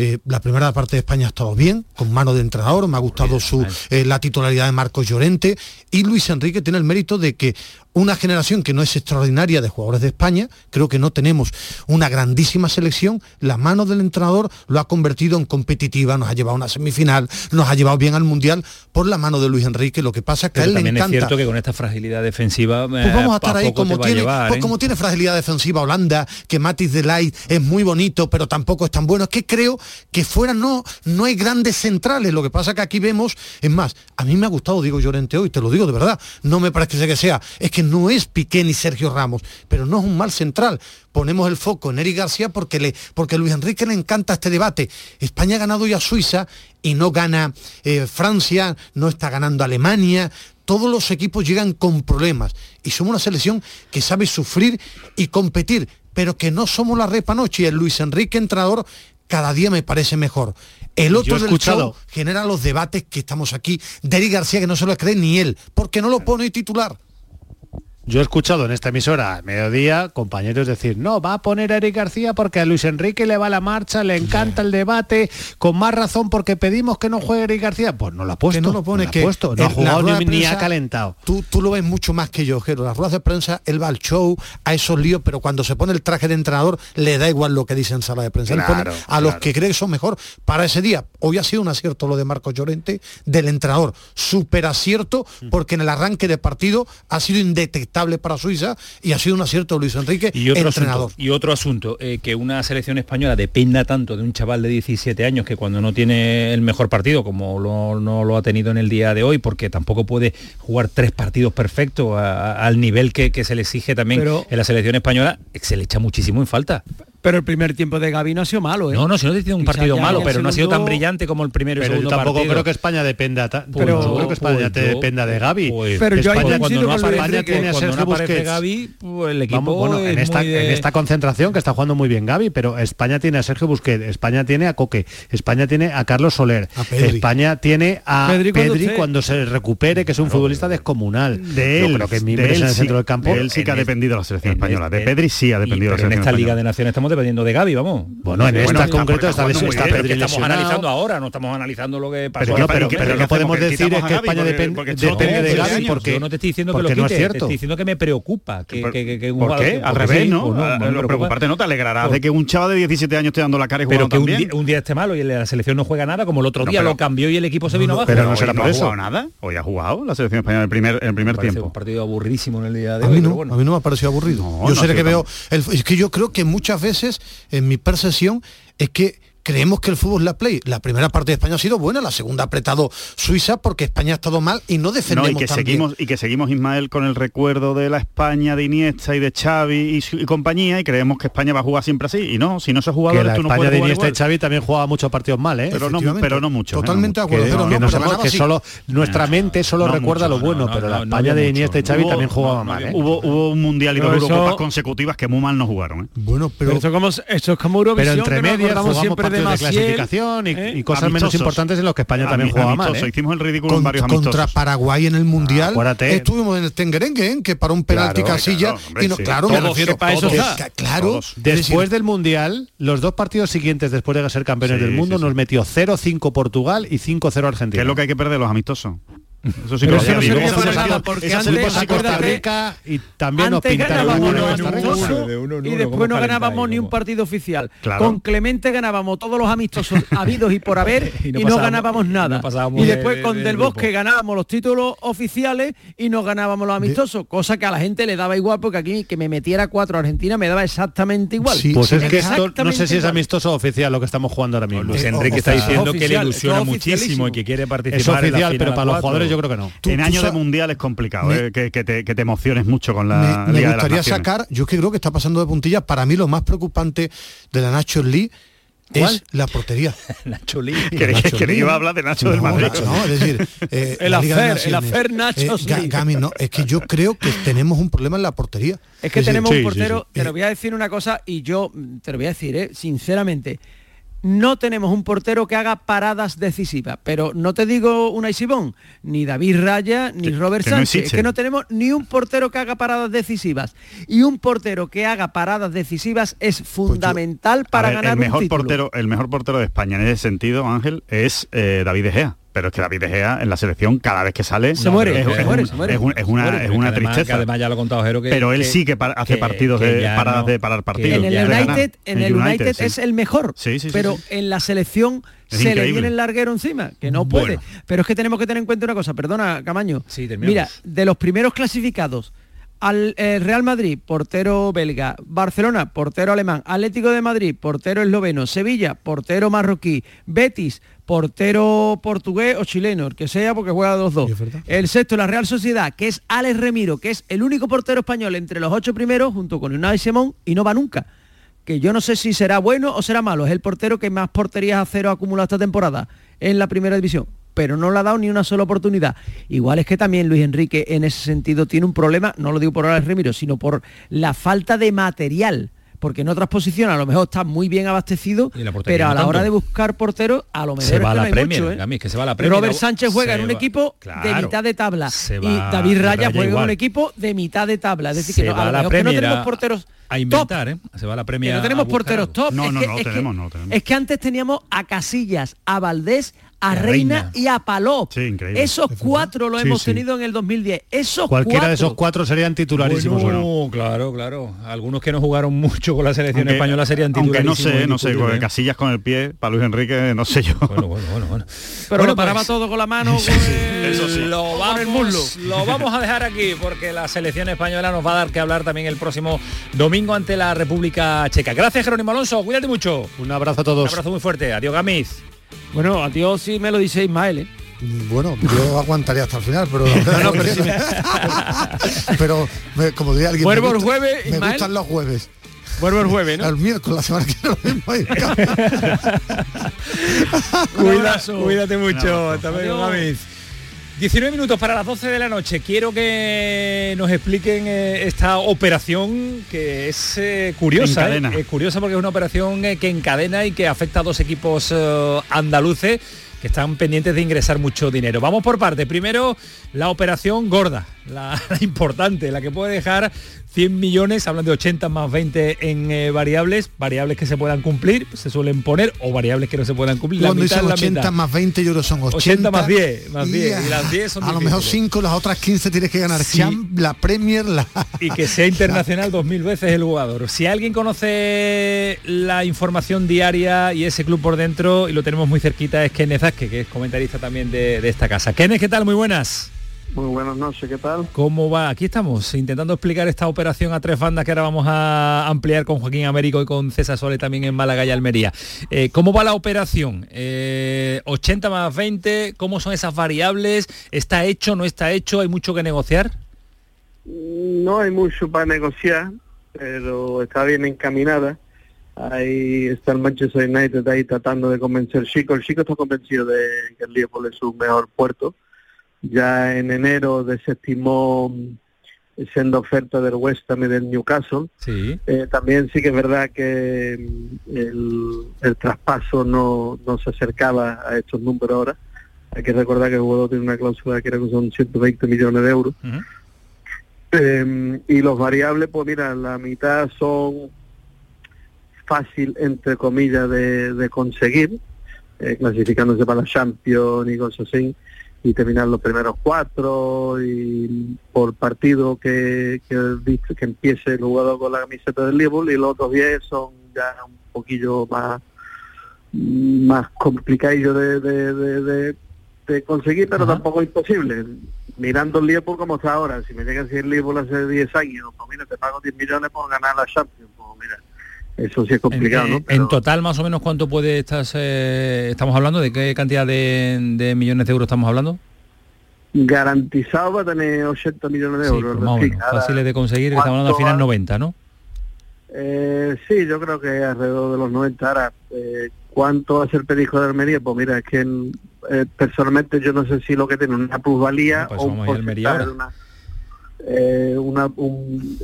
eh, la primera parte de España ha estado bien, con mano de entrenador, me ha gustado su, eh, la titularidad de Marcos Llorente y Luis Enrique tiene el mérito de que una generación que no es extraordinaria de jugadores de España, creo que no tenemos una grandísima selección, la mano del entrenador lo ha convertido en competitiva, nos ha llevado a una semifinal, nos ha llevado bien al Mundial por la mano de Luis Enrique, lo que pasa es que a Pero él le también es cierto que con esta fragilidad defensiva eh, Pues vamos a estar ahí como a tiene, llevar, pues ¿eh? como tiene fragilidad defensiva Holanda, que Matis de Light es muy bonito, pero tampoco es tan bueno. Es que creo que fuera no, no hay grandes centrales. Lo que pasa que aquí vemos, es más, a mí me ha gustado Diego Llorente hoy, te lo digo de verdad. No me parece que sea, es que no es Piqué ni Sergio Ramos, pero no es un mal central. Ponemos el foco en Eric García porque le, porque a Luis Enrique le encanta este debate. España ha ganado ya Suiza y no gana eh, Francia, no está ganando Alemania todos los equipos llegan con problemas y somos una selección que sabe sufrir y competir, pero que no somos la repa noche y el Luis Enrique entrenador cada día me parece mejor. El otro he del escuchado- show genera los debates que estamos aquí de Eric García que no se lo cree ni él, porque no lo pone titular. Yo he escuchado en esta emisora a mediodía compañeros decir, no, va a poner a Eric García porque a Luis Enrique le va la marcha, le encanta el debate, con más razón porque pedimos que no juegue Eric García. Pues no lo ha puesto, que no lo pone, lo ha que puesto, no ha jugado ni, ni ha prensa, calentado. Tú, tú lo ves mucho más que yo, Jero. Las ruedas de prensa, él va al show, a esos líos, pero cuando se pone el traje de entrenador, le da igual lo que dice en sala de prensa. Él pone a los que cree que son mejor para ese día. Hoy ha sido un acierto lo de Marcos Llorente, del entrenador. Súper acierto, Mm. porque en el arranque de partido ha sido indetectable para Suiza y ha sido un acierto Luis Enrique, Y otro entrenador. asunto, y otro asunto eh, que una selección española dependa tanto de un chaval de 17 años que cuando no tiene el mejor partido, como lo- no lo ha tenido en el día de hoy, porque tampoco puede jugar tres partidos perfectos a- a- al nivel que, que se le exige también Pero- en la selección española, se le echa muchísimo en falta. Pero el primer tiempo de Gaby no ha sido malo, ¿eh? No, no, si no te dice un partido ya malo, pero no ha sido tan brillante como el primero y Pero yo tampoco partido. creo que España dependa, ta- Pues pero yo- creo que España pues te yo- dependa de Gaby. Pues- Pero yo España, cuando no España tiene a cuando no Sergio aparece Busquets. Gaby, pues el equipo Vamos, bueno, en es esta, muy de- en esta concentración que está jugando muy bien Gaby, pero España tiene a Sergio Busquets, España tiene a Coque, España tiene a Carlos Soler, A. España tiene a Pedri Pedri, cuando se recupere, que es un futbolista descomunal. De él, creo que él en el sí, centro del campo. él sí que ha dependido la selección española. De Pedri sí ha dependido la pero en selección esta Liga de. Naciones estamos dependiendo de Gaby, vamos. Bueno, en Bueno, esta está- concreto está está, pero Pedri estamos analizando ahora, no estamos analizando lo que pasó. Pero ¿qué- pero, pero no podemos decir es que España depende, de 11 Gaby porque yo no te estoy diciendo que lo quite, no es te cierto. estoy diciendo que me preocupa. Que, ¿Por, que- que- que un ¿por jugador- qué? Al revés, sí, ¿no? o Ah, lo preocupa. preocuparte no te alegrarás de que un chaval de 17 años esté dando la cara y pero jugando que un día, un día esté malo y la selección no juega nada, como el otro No, día pero- lo cambió y el equipo se vino abajo. pero no será por eso. nada. Hoy ha jugado la selección española en el primer, en el primer tiempo. un partido aburridísimo en el día de A hoy. pero no, a mí no me ha parecido aburrido. No, yo no, sé que veo, es que yo creo que muchas veces en mi percepción es que creemos que el fútbol es la play. La primera parte de España ha sido buena, la segunda ha apretado Suiza porque España ha estado mal y no No, defendemos y que tan bien. seguimos y que seguimos Ismael con el recuerdo de la España de Iniesta y de Xavi y, y compañía y creemos que España va a jugar siempre así y no, si no se jugadores la tú no España puedes de jugar Igual. igual. Xavi también jugaba muchos partidos mal, ¿eh? Pero no, pero no mucho. Totalmente ¿eh? de acuerdo, que, pero que no, no solo nuestra mente solo No recuerda mucho, lo bueno, no, pero no, la no España de mucho. Iniesta y Xavi Hubo- también jugaba no, no mal, ¿eh? Hubo, hubo un mundial y dos eso- Eurocopas consecutivas que muy mal no jugaron. ¿eh? Bueno, Pero pero esto, como, esto es como Eurovisión, Pero entre medias acordamos jugamos siempre de de Maciel, clasificación y, ¿eh? y cosas menos importantes en los que España también Ami- jugaba mal. amistoso. ¿eh? Hicimos el ridículo en varios contra amistosos. Paraguay en el mundial acuérdate. estuvimos en el Tenguerengue ¿eh? que para un penalti Claro, casilla claro, hombre, y no, sí. claro me Todos, refiero que para eso que- está. que- claro Todos. Después del Mundial, los dos partidos siguientes después de ser campeones Sí, del mundo sí, sí. nos metió 0-5 Portugal y 5-0 Argentina. ¿Qué es lo que hay que perder los amistosos? Eso sí Pero que eso lo no para nada, porque antes- a Costa Rica y también nos Antes pintaron ganábamos uno los en de uno y después ¿cómo no ganábamos ni un partido oficial. Claro. Con Clemente ganábamos todos los amistosos habidos y por haber Y y no pasábamos- ganábamos no nada. y de- después con de- Del Bosque grupo. ganábamos los títulos oficiales y no ganábamos los amistosos, cosa que a la gente le daba igual porque aquí que me metiera cuatro a Argentina me daba exactamente igual. Sí, Pues sí, es que esto no sé si es amistoso o oficial lo que estamos jugando ahora mismo. Luis Eh, Enrique o- está diciendo que le ilusiona muchísimo y que quiere participar Es oficial, pero para los jugadores yo creo que no. Tú- en tú año de mundial es complicado, Me- eh, que, que te, que te emociones mucho con la me, me Liga de las gustaría sacar, yo es que creo que está pasando de puntilla, para mí lo más preocupante de la Nacho League ¿Cuál? es la portería. Nacho Lee. Que, Nacho que, Lee. iba a hablar de Nacho del Madrid. Nacho, no, es decir, eh, El afer, el afer Ga- League. Gami, no, es que yo creo que tenemos un problema en la portería. Es que tenemos un portero, sí, te lo voy a decir una cosa y yo te lo voy a decir, eh, sinceramente, no tenemos un portero que haga paradas decisivas, pero no te digo una Isibón, ni David Raya, ni Que- Robert que no Sánchez, es que no tenemos ni un portero que haga paradas decisivas. Y un portero que haga paradas decisivas es fundamental para ver, ganar el mejor un título. portero el mejor portero de España en ese sentido Ángel es eh, David De Gea pero es que David De Gea en la selección cada vez que sale Se muere, es, se es muere, un- se muere. es un- es una, es además- tristeza además ya lo ha contado Jero que pero él que- sí que hace que- partidos de paradas no- de parar partidos En el. United, en el United, es el mejor, Sí, sí, sí, pero en la selección se le viene el larguero encima, que no puede. Bueno. Pero es que tenemos que tener en cuenta una cosa, perdona, Camaño. Mira, de los primeros clasificados al eh, Real Madrid, portero belga, Barcelona, portero alemán, Atlético de Madrid, portero esloveno, Sevilla, portero marroquí, Betis, portero portugués o chileno, el que sea porque juega los dos. El sexto, la Real Sociedad, que es Alex Remiro, que es el único portero español entre los ocho primeros, junto con Unai Simón, y no va nunca. Que yo no sé si será bueno o será malo. Es el portero que más porterías a cero ha acumulado esta temporada en la primera división. Pero no le ha dado ni una sola oportunidad. Igual es que también Luis Enrique en ese sentido tiene un problema, no lo digo por Alex Remiro, sino por la falta de material. Porque en otras posiciones a lo mejor está muy bien abastecido, la pero a la hora de buscar portero, a lo mejor Se es va que a no la hay Premier, mucho, ¿eh? Gami, es que se va a la Premier. Robert Sánchez juega Se en un va- equipo de mitad de tabla Se y David Raya Raya juega en un equipo de mitad de tabla. Es decir, se que no, a lo la mejor que no Premier tenemos a- porteros a inventar, ¿eh? Se va a la Premier que no tenemos porteros top. No, es no, que, no, tenemos, no, tenemos. Es que antes teníamos a Casillas, a Valdés, a Reina, Reina. y a Palop. Sí, increíble. Esos cuatro lo Sí, hemos sí. tenido en el 2010. Esos Cualquiera cuatro. de esos cuatro serían titularísimos. Bueno, claro, claro. Algunos que no jugaron mucho con la selección Aunque- española serían aunque no titularísimos sé no sé indiscutibles, ¿eh? casillas con el pie para Luis Enrique no sé yo Bueno, bueno, bueno, bueno. Pero Bueno, lo paraba pues, todo con la mano. con el- eso sí. Lo con el vamos, muslo. lo vamos a dejar aquí porque la selección española nos va a dar que hablar también el próximo domingo ante la República Checa. Gracias, Jerónimo Alonso. Cuídate mucho. Un abrazo a Un todos. abrazo muy fuerte. Adiós, Gamiz. Bueno, a Dios sí me lo dice Ismael, ¿eh? Bueno, yo aguantaría hasta el final, pero... no, pero sí pero, me- como diría alguien... Vuelvo me el jueves, Me Ismael. gustan los jueves. Vuelvo el jueves, ¿no? El miércoles, la semana que viene cuídate mucho. Hasta luego, Adiós. Gamiz. 19 minutos para las 12 de la noche. Quiero que nos expliquen eh, esta operación que es eh, curiosa. Eh, Es curiosa porque es una operación eh, que encadena y que afecta a dos equipos andaluces que están pendientes de ingresar mucho dinero. Vamos por parte. Primero, la operación gorda, la, la importante, la que puede dejar 100 millones, hablan de 80 más 20 en eh, variables, variables que se puedan cumplir, se suelen poner, o variables que no se puedan cumplir. La Cuando mitad dicen es la 80 mitad. más 20 yo creo son 80. 80 más 10, más Y, 10, y las 10 son A lo mejor difíciles. 5, las otras 15 tienes que ganar. Sí. Champ, la Premier, la... y que sea internacional dos mil veces el jugador. Si alguien conoce la información diaria y ese club por dentro, y lo tenemos muy cerquita, es Kenneth Azque, que es comentarista también de, de esta casa. Kenneth, ¿qué tal? Muy buenas. Muy buenas noches, ¿qué tal? ¿Cómo va? Aquí estamos, intentando explicar esta operación a tres bandas que ahora vamos a ampliar con Joaquín Américo y con César Sole también en Málaga y Almería. Eh, ¿Cómo va la operación? Eh, 80 más 20, ¿cómo son esas variables? ¿Está hecho, no está hecho? ¿Hay mucho que negociar? No hay mucho para negociar, pero está bien encaminada. Ahí está el Manchester United ahí tratando de convencer al Chico. El Chico está convencido de que el Liverpool es su mejor puerto. Ya en enero desestimó siendo oferta del West Ham y del Newcastle. Sí. Eh, también sí que es verdad que mm, el, el traspaso no, no se acercaba a estos números ahora. Hay que recordar que el jugador tiene una cláusula que era que son 120 millones de euros. Eh, y los variables, pues mira, la mitad son fácil, entre comillas, de, de conseguir, eh, clasificándose para la Champions y cosas así, y terminar los primeros cuatro, y por partido que, que, empiece el jugador con la camiseta del Liverpool, y los otros 10 son ya un poquillo más más complicadillo de, de, de, conseguir, pero tampoco imposible. Mirando el Liverpool como está ahora, si me llega a decir el Liverpool hace 10 años, pues mira, te pago 10 millones por ganar la Champions, eso sí es complicado, en, ¿no? en Pero total, más o menos, ¿cuánto puede estar? eh, estamos hablando de qué cantidad de, de millones de euros estamos hablando? garantizado va a tener 80 millones de euros. pues más en menos. Fáciles de conseguir, que estamos hablando al ¿cuánto final va- 90, ¿no? Eh, sí, yo creo que alrededor de los 90. Ahora, eh, ¿cuánto va a ser Perico de Almería? Pues mira, es que en- eh, personalmente yo no sé si lo que tiene una plusvalía Pues o un porcentaje de una, eh, una- un,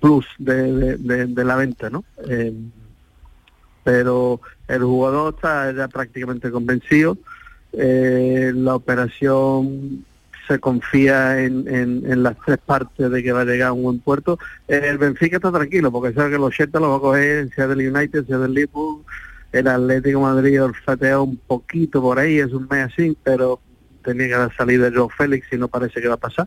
plus de, de- la venta, ¿no? Eh, pero el jugador está prácticamente convencido. Eh, la operación se confía en, en- las tres partes de que va a llegar a un buen puerto. El Benfica está tranquilo porque sabe que los 80 los va a coger, sea del United, sea del Liverpool, el Atlético Madrid olfatea un poquito por ahí, es un mes así, pero tenía que dar salida Joe Félix y no parece que va a pasar.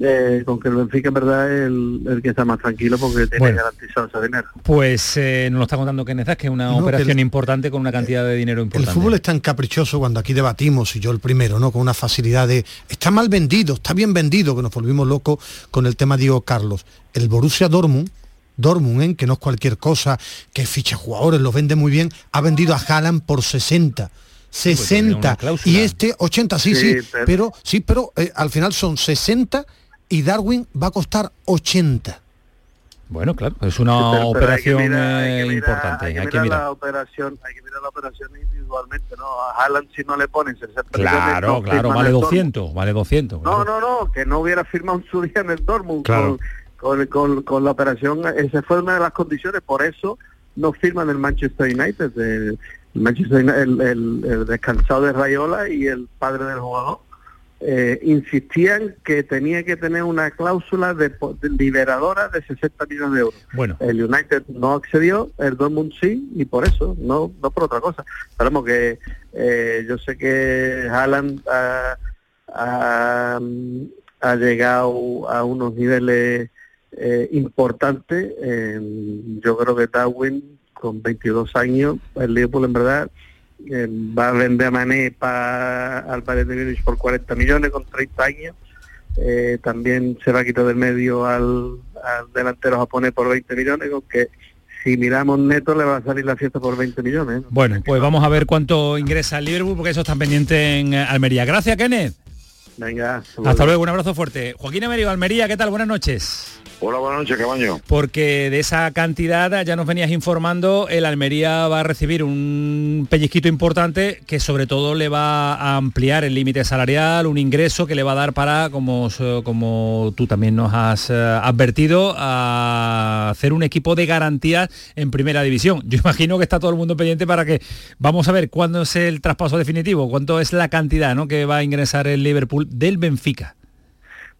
Eh, con que el Benfica en verdad es el, el que está más tranquilo porque tiene Bueno. garantizado ese dinero. Pues eh, nos lo está contando Kenneth, que es una No, operación el- importante con una cantidad de dinero El importante. fútbol es tan caprichoso cuando aquí debatimos, y yo el primero, ¿no? Con una facilidad de, está mal vendido, está bien vendido, que nos volvimos locos con el tema Diego Carlos. El Borussia Dortmund, Dortmund, ¿eh? que no es cualquier cosa, que ficha jugadores, los vende muy bien, ha vendido a Haaland por 60. tiene 60 una cláusula. y este 80 sí sí, Sí, pero- pero sí pero eh, al final son 60 y Darwin va a costar 80 Bueno, claro, es una Pero- pero hay que operación mirar- hay que eh, mirar- importante. Hay que hay que mirar la operación, hay que mirar la operación individualmente, ¿no? A Haaland si no le ponen 60 Claro, no claro, vale en el 200, vale 200. Dortmund. No, no, no, que no hubiera firmado su día en el Dortmund Claro. con, con, con- con la operación, esa fue una de las condiciones, por eso no firman el Manchester United, el, el Manchester United, el, el- el descansado de Rayola y el padre del jugador. Eh, insistían que tenía que tener una cláusula de, liberadora de 60 millones de euros. Bueno, El United no accedió, el Dortmund sí, y por eso, no no por otra cosa. Sabemos que eh, yo sé que Haaland ha, ha, ha llegado a unos niveles eh, importantes. eh, yo creo que Darwin, con 22 años, el Liverpool en verdad eh, va a vender a Mané para al Bayern de Múnich por 40 millones con 30 años. Eh, también se va a quitar del medio al, al delantero japonés por 20 millones, con que si miramos neto le va a salir la fiesta por 20 millones. ¿no? bueno, pues vamos a ver cuánto ingresa el Liverpool, porque eso está pendiente en eh, Almería. Gracias, Kenneth. Venga, Hasta luego, un abrazo fuerte. Joaquín Emerio, Almería, ¿qué tal? Buenas noches. Hola, buenas noches, Cabaño. Porque de esa cantidad ya nos venías informando, el Almería va a recibir un pellizquito importante que sobre todo le va a ampliar el límite salarial, un ingreso que le va a dar para, como, como tú también nos has eh, advertido, hacer un equipo de garantías en primera división. Yo imagino que está todo el mundo pendiente para que vamos a ver cuándo es el traspaso definitivo, cuánto es la cantidad ¿no? que va a ingresar el Liverpool del Benfica.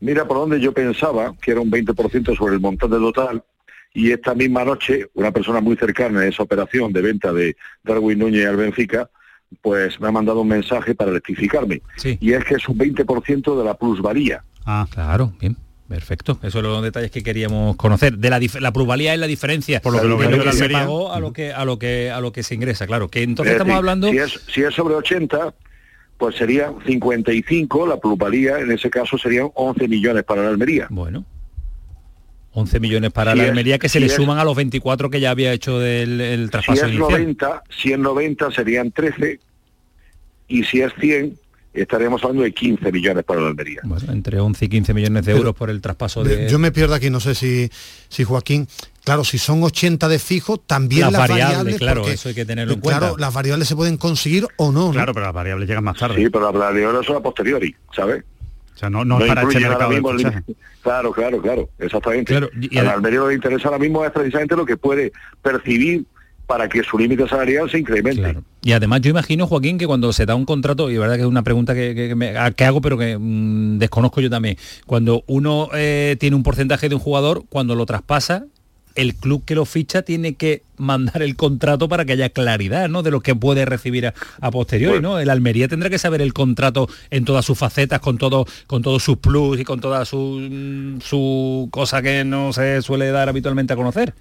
Mira por donde yo pensaba que era un 20% sobre el montante total y esta misma noche una persona muy cercana a esa operación de venta de Darwin Núñez al Benfica pues me ha mandado un mensaje para rectificarme Sí. y es que es un 20% de la plusvalía. Ah, claro, bien. Perfecto, esos son los detalles que queríamos conocer. De la, la plusvalía es la diferencia Por lo que lo de vendió la se pagó a lo que a lo que a lo que se ingresa, claro. Que entonces Es estamos decir, hablando Si es, si es sobre 80, pues sería 55, la plusvalía en ese caso serían 11 millones para la Almería. Bueno. 11 millones para Si la es- Almería que se si le es- suman a los 24 que ya había hecho del el Si traspaso es inicial. 90, si es 90 serían 13 y si es 100 estaríamos hablando de 15 millones para la Almería. Bueno, entre 11 y 15 millones de Pero- euros por el traspaso de Yo me pierdo aquí, no sé si, si Joaquín, claro, si son 80 de fijo, también Las las, variables, variables, claro, porque, eso hay que tenerlo en eh, Claro, cuenta. las variables se pueden conseguir o no, ¿no? Claro, pero las variables llegan más tarde. Sí, pero la variable son a posteriori, ¿sabes? O sea, no, no, es para este mercado mismo el-. Claro, claro, claro, exactamente. Claro, y- y Al adem- Almería lo que le interesa ahora mismo es precisamente lo que puede percibir para que su límite salarial se incremente. Y además yo imagino, Joaquín, que cuando se da un contrato, y es verdad que es una pregunta que, que- que hago, pero que mm, desconozco yo también, cuando uno eh, tiene un porcentaje de un jugador, cuando lo traspasa, el club que lo ficha tiene que mandar el contrato para que haya claridad ¿no? de lo que puede recibir a, a posteriori. ¿no? El Almería tendrá que saber el contrato en todas sus facetas, con todo, con todos sus plus y con toda su, mm, su cosa que no se suele dar habitualmente a conocer.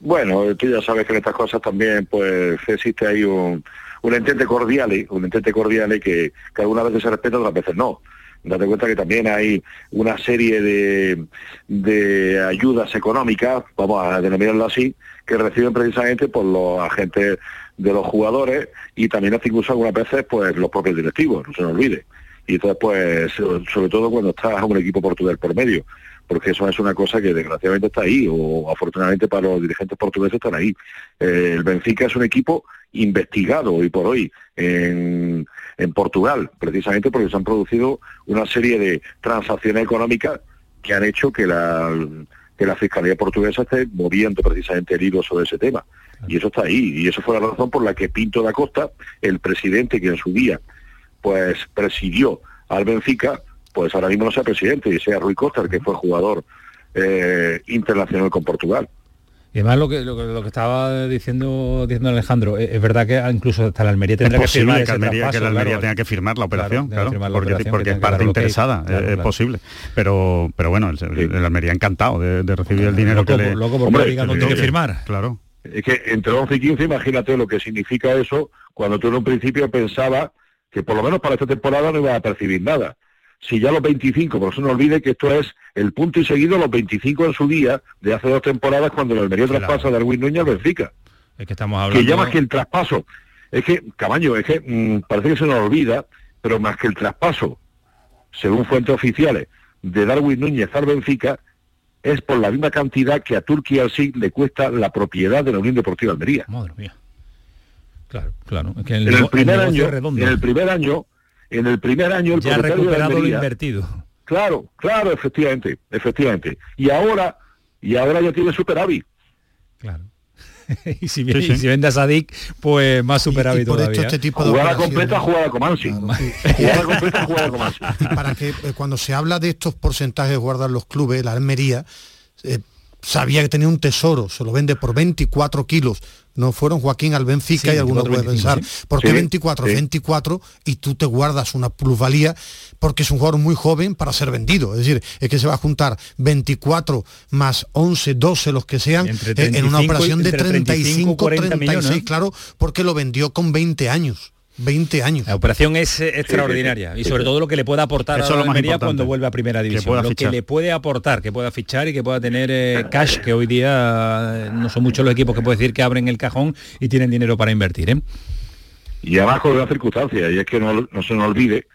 Bueno, tú ya sabes que en estas cosas también pues existe ahí un, un entente cordial, un entente cordial que, que algunas veces se respeta, otras veces no. Date cuenta que también hay una serie de, de ayudas económicas, vamos a denominarlo así, que reciben precisamente por los agentes de los jugadores y también hasta incluso algunas veces pues los propios directivos, no se nos olvide. Y entonces pues sobre todo cuando está un equipo portugués por medio porque eso es una cosa que desgraciadamente está ahí, o afortunadamente para los dirigentes portugueses están ahí. Eh, el Benfica es un equipo investigado hoy por hoy en, en Portugal, precisamente porque se han producido una serie de transacciones económicas que han hecho que la, que la Fiscalía portuguesa esté moviendo precisamente el hilo sobre ese tema. Y eso está ahí, y eso fue la razón por la que Pinto da Costa, el presidente que en su día pues presidió al Benfica, pues ahora mismo no sea presidente y sea Rui Costa, el que fue jugador eh, internacional con Portugal. Y además lo que, lo, que- lo que estaba diciendo, diciendo Alejandro, es, es verdad que incluso hasta la Almería tendrá es que firmar que, ese Almería, que la Almería claro. tenga que firmar la operación, claro, firmar la porque, operación, porque es parte el interesada, Claro, es, posible. Pero, pero bueno, el, el Almería encantado de, de recibir el dinero Loco que le... por- loco por Hombre, hay que firmar. Claro. Es que entre 11 y 15, imagínate lo que significa eso cuando tú en un principio pensabas que por lo menos para esta temporada no iba a percibir nada. Si ya los 25, por eso no olvide que esto es el punto y seguido los 25 en su día de hace dos temporadas cuando el Almería traspasa a Darwin Núñez al Benfica. Es que estamos que hablando... ya más que el traspaso, es que, Camaño, es que mm, parece que se nos olvida, pero más que el traspaso, según fuentes oficiales, de Darwin Núñez al Benfica, es por la misma cantidad que a Turquía al SIG le cuesta la propiedad de la Unión Deportiva Almería. Madre mía. Claro, claro. Es que el, En el primer año, redondo. en el primer año, en el primer año el ya ha propietario de recuperado lo invertido. Claro, claro, efectivamente, efectivamente. Y ahora, y ahora ya tiene superávit. y, si, viene- y si vende a Sadik, pues más superávit por esto todavía. este tipo de Jugada completa, jugada con Mansi. Jugada completa, jugada con Mansi. Y para que eh, cuando se habla de estos porcentajes que guardan los clubes, la Almería eh, sabía que tenía un tesoro, se lo vende por 24 kilos. No fueron Joaquín al Benfica Sí, y alguno 24, puede 25, pensar, sí. ¿por qué Sí, 24? sí. 24 y tú te guardas una plusvalía porque es un jugador muy joven para ser vendido. Es decir, es que se va a juntar 24 más 11, 12, los que sean, eh, en una 35 y- operación de entre 35, 35, 40 36, millones, ¿no? claro, porque lo vendió con 20 años. 20 años. La operación es eh, extraordinaria y sobre todo lo que le puede aportar Eso a la Almería cuando vuelve a primera división. pueda lo fichar. que le puede aportar, que pueda fichar y que pueda tener eh, cash, que hoy día eh, no son muchos los equipos que puede decir que abren el cajón y tienen dinero para invertir. ¿eh? Y además con una circunstancia, y es que no, no se nos olvide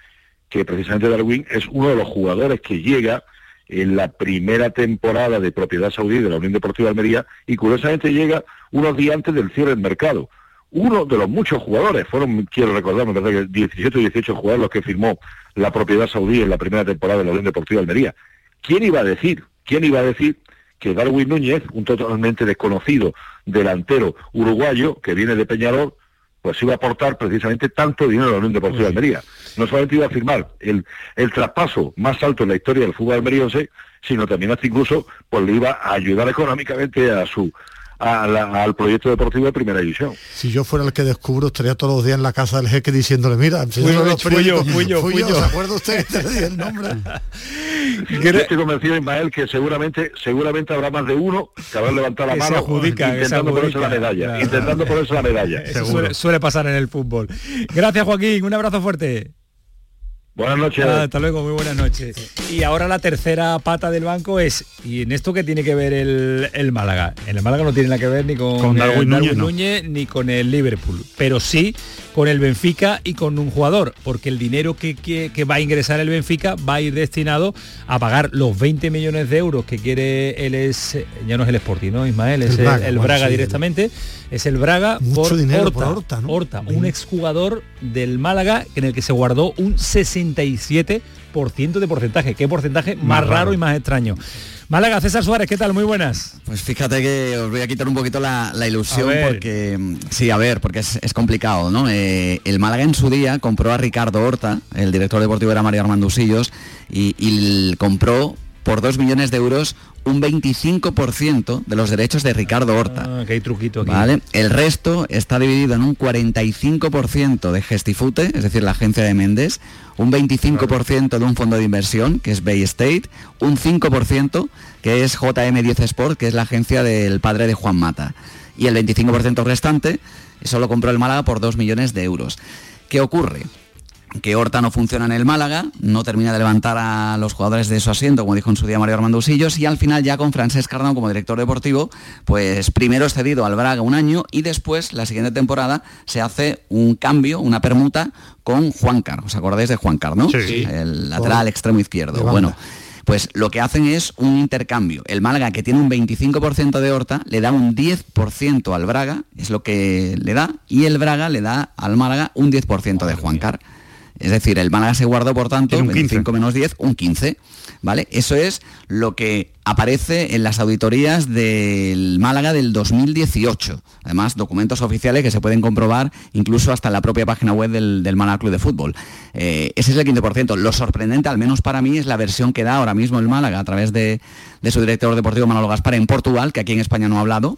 que precisamente Darwin es uno de los jugadores que llega en la primera temporada de propiedad saudí de la Unión Deportiva de Almería y curiosamente llega unos días antes del cierre del mercado. Uno de los muchos jugadores, fueron, quiero recordar, me parece que 17 o 18 jugadores los que firmó la propiedad saudí en la primera temporada de la Unión Deportiva de Almería. ¿Quién iba a decir? ¿Quién iba a decir que Darwin Núñez, un totalmente desconocido delantero uruguayo que viene de Peñarol, pues iba a aportar precisamente tanto dinero a la Unión Deportiva de Almería. No solamente iba a firmar el, el traspaso más alto en la historia del fútbol almeriense, sino también hasta incluso pues le iba a ayudar económicamente a su a la- al proyecto deportivo de primera división. Si yo fuera el que descubro, estaría todos los días en la casa del jeque diciéndole, mira, Fui yo, fui yo, fui yo, fui yo. ¿se acuerda usted que te di el nombre? Yo estoy convencido, Ismael, que seguramente seguramente habrá más de uno que habrá levantado la mano adjudica, intentando ponerse la medalla, Claro. intentando ponerse la medalla. Eso suele, suele pasar en el fútbol. Gracias Joaquín, un abrazo fuerte. Buenas noches. Hasta luego, muy buenas noches. Y ahora la tercera pata del banco es, ¿y en esto qué tiene que ver el, el Málaga? En el Málaga no tiene nada que ver ni con, Con Darwin eh, Núñez, no. Ni con el Liverpool, pero sí con el Benfica y con un jugador, porque el dinero que, que- que va a ingresar el Benfica va a ir destinado a pagar los 20 millones de euros que quiere él es, ya no es el Sporting, ¿no, Ismael? Es El el, Braga, el bueno, Braga sí, directamente, es el Braga Mucho por dinero Horta, por Horta, ¿no? Horta, un exjugador del Málaga en el que se guardó un 60 37% de porcentaje. ¿Qué porcentaje más, raro. y más extraño? Málaga, César Suárez, ¿qué tal? Muy buenas. Pues fíjate que os voy a quitar un poquito la, ilusión porque, sí, a ver, porque es, complicado, ¿no? Eh, el Málaga en su día compró a Ricardo Horta, el director deportivo era Mario Armandusillos, y, y compró por 2 millones de euros un 25% de los derechos de Ricardo Horta. Ah, que hay truquito aquí. ¿vale? El resto está dividido en un 45% de Gestifute, es decir, la agencia de Méndez, un 25% de un fondo de inversión, que es Bay State, un 5% que es JM10 Sport, que es la agencia del padre de Juan Mata. Y el 25% restante solo compró el Málaga por 2 millones de euros. ¿Qué ocurre? Que Horta no funciona en el Málaga, no termina de levantar a los jugadores de su asiento, como dijo en su día Mario Armando Usillos, y al final ya con Francesc Cardano como director deportivo, pues primero es cedido al Braga un año y después, la siguiente temporada, se hace un cambio, una permuta con Juan Car. ¿Os acordáis de Juan Car, no? Sí. El lateral extremo izquierdo. Bueno. Pues lo que hacen es un intercambio. El Málaga, que tiene un 25% de Horta, le da un 10% al Braga, es lo que le da, y el Braga le da al Málaga un 10% de Juan Car. Es decir, el Málaga se guardó, por tanto, un 25 menos 10, un 15. ¿Vale? Eso es lo que aparece en las auditorías del Málaga del 2018. Además, documentos oficiales que se pueden comprobar incluso hasta en la propia página web del, Málaga Club de Fútbol. Eh, ese es el 15%. Lo sorprendente, al menos para mí, es la versión que da ahora mismo el Málaga a través de, de su director deportivo Manolo Gaspar en Portugal, que aquí en España no ha hablado,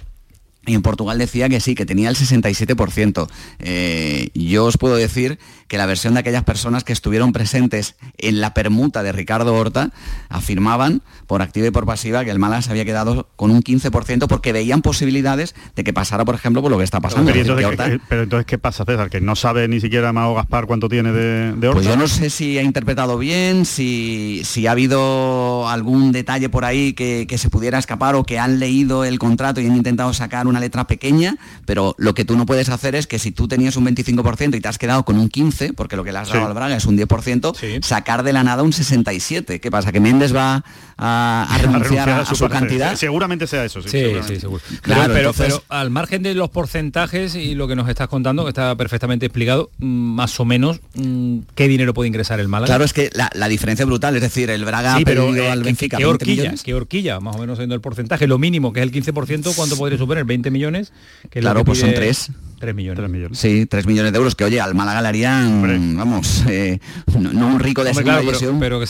y en Portugal decía que sí, que tenía el 67%. Eh, yo os puedo decir que la versión de aquellas personas que estuvieron presentes en la permuta de Ricardo Horta afirmaban, por activa y por pasiva, que el Málaga se había quedado con un 15% porque veían posibilidades de que pasara, por ejemplo, por lo que está pasando. Pero, entonces, ¿qué pasa, César? Que no sabe ni siquiera Mago Gaspar cuánto tiene de, Horta. Pues yo no sé si ha interpretado bien, si, si ha habido algún detalle por ahí que, que se pudiera escapar o que han leído el contrato y han intentado sacar un una letra pequeña, pero lo que tú no puedes hacer es que si tú tenías un 25% y te has quedado con un 15%, porque lo que le has dado al Braga es un 10%, sacar de la nada un 67%. ¿Qué pasa? ¿Que Méndez va a, renunciar a, su, cantidad? Seguramente sea eso, sí. sí, seguro. Claro, pero, pero, al margen de los porcentajes y lo que nos estás contando, que está perfectamente explicado, mm, más o menos, mm, ¿qué dinero puede ingresar el Málaga? Claro, es que la, diferencia es brutal, es decir, el Braga ha pedido eh, al Benfica ¿qué horquilla, ¿Qué horquilla? Más o menos siendo el porcentaje, lo mínimo, que es el 15%, ¿cuánto podría suponer? ¿20 millones. Que claro, pues son tres. 3 millones. millones. Sí, 3 millones de euros, que oye, al Málaga le harían, vamos, eh, no, un rico de segunda pero, que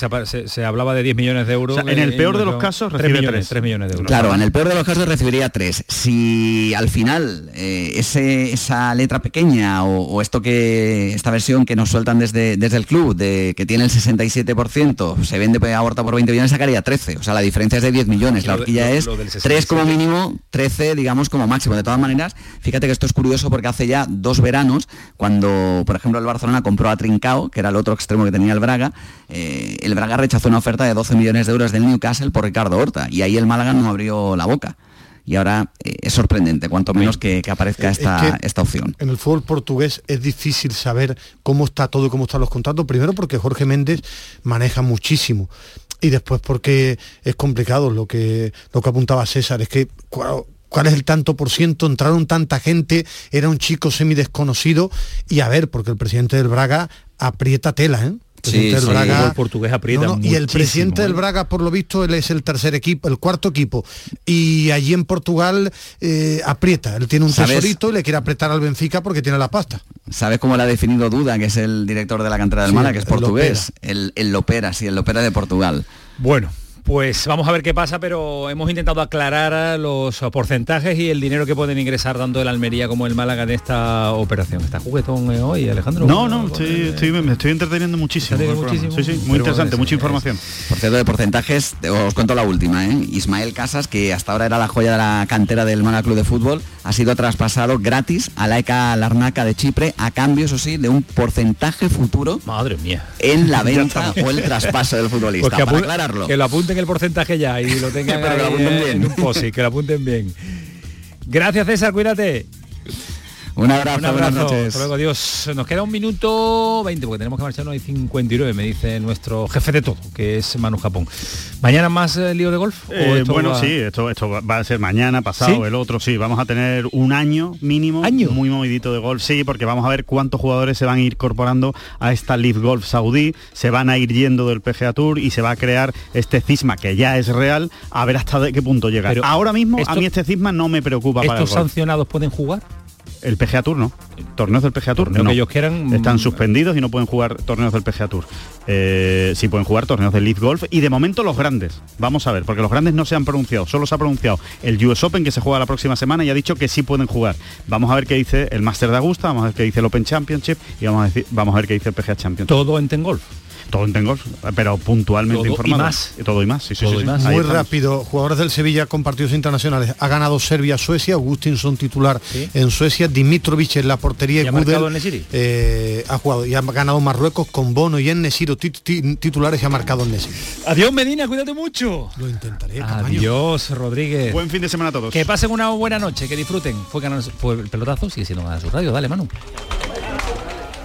se, hablaba de 10 millones de euros. en el peor de los casos recibe 3 millones, de euros. Claro, en el peor de los casos recibiría 3. Si al final eh, ese, esa letra pequeña o, esto que, esta versión que nos sueltan desde, desde el club, de que tiene el 67%, se vende a Horta por 20 millones, sacaría 13. O sea, la diferencia es de 10 millones. La horquilla es 3 como mínimo, 13 digamos como máximo. De todas maneras, fíjate que esto es curioso porque hace ya dos veranos, cuando por ejemplo el Barcelona compró a Trincao, que era el otro extremo que tenía el Braga, eh, el Braga rechazó una oferta de 12 millones de euros del Newcastle por Ricardo Horta y ahí el Málaga no abrió la boca. Y ahora eh, es sorprendente, cuanto menos que, aparezca esta, esta opción. En el fútbol portugués es difícil saber cómo está todo y cómo están los contratos, primero porque Jorge Méndez maneja muchísimo. Y después porque es complicado lo que, lo que apuntaba César, es que cuál es el tanto por ciento, entraron tanta gente, era un chico semi desconocido y a ver, porque el presidente del Braga aprieta tela, ¿eh? Sí, Braga, el portugués aprieta Y el presidente del ¿eh? Braga, por lo visto, él es el tercer equipo, el cuarto equipo. Y allí en Portugal eh, aprieta. Él tiene un tesorito y le quiere apretar al Benfica porque tiene la pasta. ¿Sabes cómo le ha definido Duda, que es el director de la cantera del Málaga, que es portugués? El, el Lopera, sí, el Lopera de Portugal. Bueno, pues vamos a ver qué pasa, pero hemos intentado aclarar los porcentajes y el dinero que pueden ingresar tanto el Almería como el Málaga en esta operación. ¿Está juguetón eh, hoy, Alejandro? No, no, estoy, me estoy entreteniendo muchísimo. Sí, sí, muy interesante, mucha información. Por cierto, de porcentajes, os cuento la última. ¿eh? Ismael Casas, que hasta ahora era la joya de la cantera del Málaga Club de Fútbol, ha sido traspasado gratis a la ECA Larnaca de Chipre a cambio, eso sí, de un porcentaje futuro. Madre mía. En la venta o el traspaso del futbolista. Pues para aclararlo. Que lo apunten el porcentaje ya y lo tengan en un posi, que lo apunten bien. Gracias César, cuídate. Un abrazo, Un abrazo. buenas noches. Hasta luego, adiós. Nos queda un minuto 20 porque tenemos que marcharnos hay 59, me dice nuestro jefe de todo, que es Manu Japón. ¿Mañana más eh, lío de golf? ¿O Eh, esto bueno, va- sí, esto, esto va- a ser mañana, pasado, ¿Sí? el otro, sí. Vamos a tener un año mínimo muy movidito de golf, sí, porque vamos a ver cuántos jugadores se van a ir incorporando a esta Leaf Golf Saudí, se van a ir yendo del PGA Tour y se va a crear este cisma que ya es real, a ver hasta de qué punto llega. Pero Ahora mismo esto- a mí este cisma no me preocupa para el ¿Estos golf. sancionados pueden jugar? El PGA Tour no. Torneos del PGA Tour Torneo no. que ellos quieran, Están mm, suspendidos y no pueden jugar torneos del PGA Tour. Eh, sí pueden jugar torneos del Leaf Golf y de momento los grandes. Vamos a ver, porque los grandes no se han pronunciado. Solo se ha pronunciado el US Open que se juega la próxima semana y ha dicho que sí pueden jugar. Vamos a ver qué dice el Master de Augusta, vamos a ver qué dice el Open Championship y vamos a, decir- vamos a ver qué dice el PGA Championship. Todo en Tengolf. Todo en Tengolf, pero puntualmente Todo y informado. más. Todo y más, sí, sí, Todo sí, y más. Muy estamos. rápido, jugadores del Sevilla con partidos internacionales. Ha ganado Serbia-Suecia, Augustinson titular en Suecia, Dimitrovic en la portería ¿Y ha Gudel, marcado Nesiri? eh, ha jugado y ha ganado Marruecos con Bono y Nesiro titulares y ha marcado Nesiri. Adiós Medina, cuídate mucho. Lo intentaré. Adiós Rodríguez. Buen fin de semana a todos. Que pasen una buena noche, que disfruten. Fue, fue el pelotazo, sigue siendo más su radio. Dale, Manu.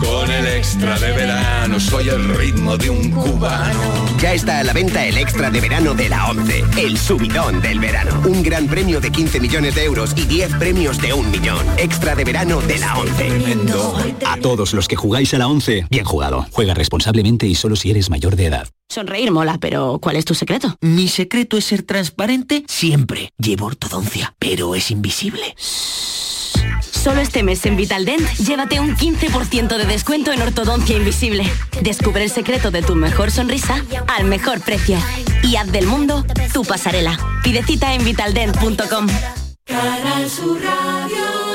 con el extra de verano, soy el ritmo de un cubano. Ya está a la venta el extra de verano de la 11, el subidón del verano. Un gran premio de 15 millones de euros y 10 premios de un millón. Extra de verano de la 11. A todos los que jugáis a la 11, bien jugado. Juega responsablemente y solo si eres mayor de edad. Sonreír mola, pero ¿cuál es tu secreto? Mi secreto es ser transparente siempre. Llevo ortodoncia, pero es invisible. Solo este mes en Vitaldent, llévate un 15% de descuento en ortodoncia invisible. Descubre el secreto de tu mejor sonrisa al mejor precio. Y haz del mundo tu pasarela. Pide cita en vitaldent.com. Canal Sur Radio.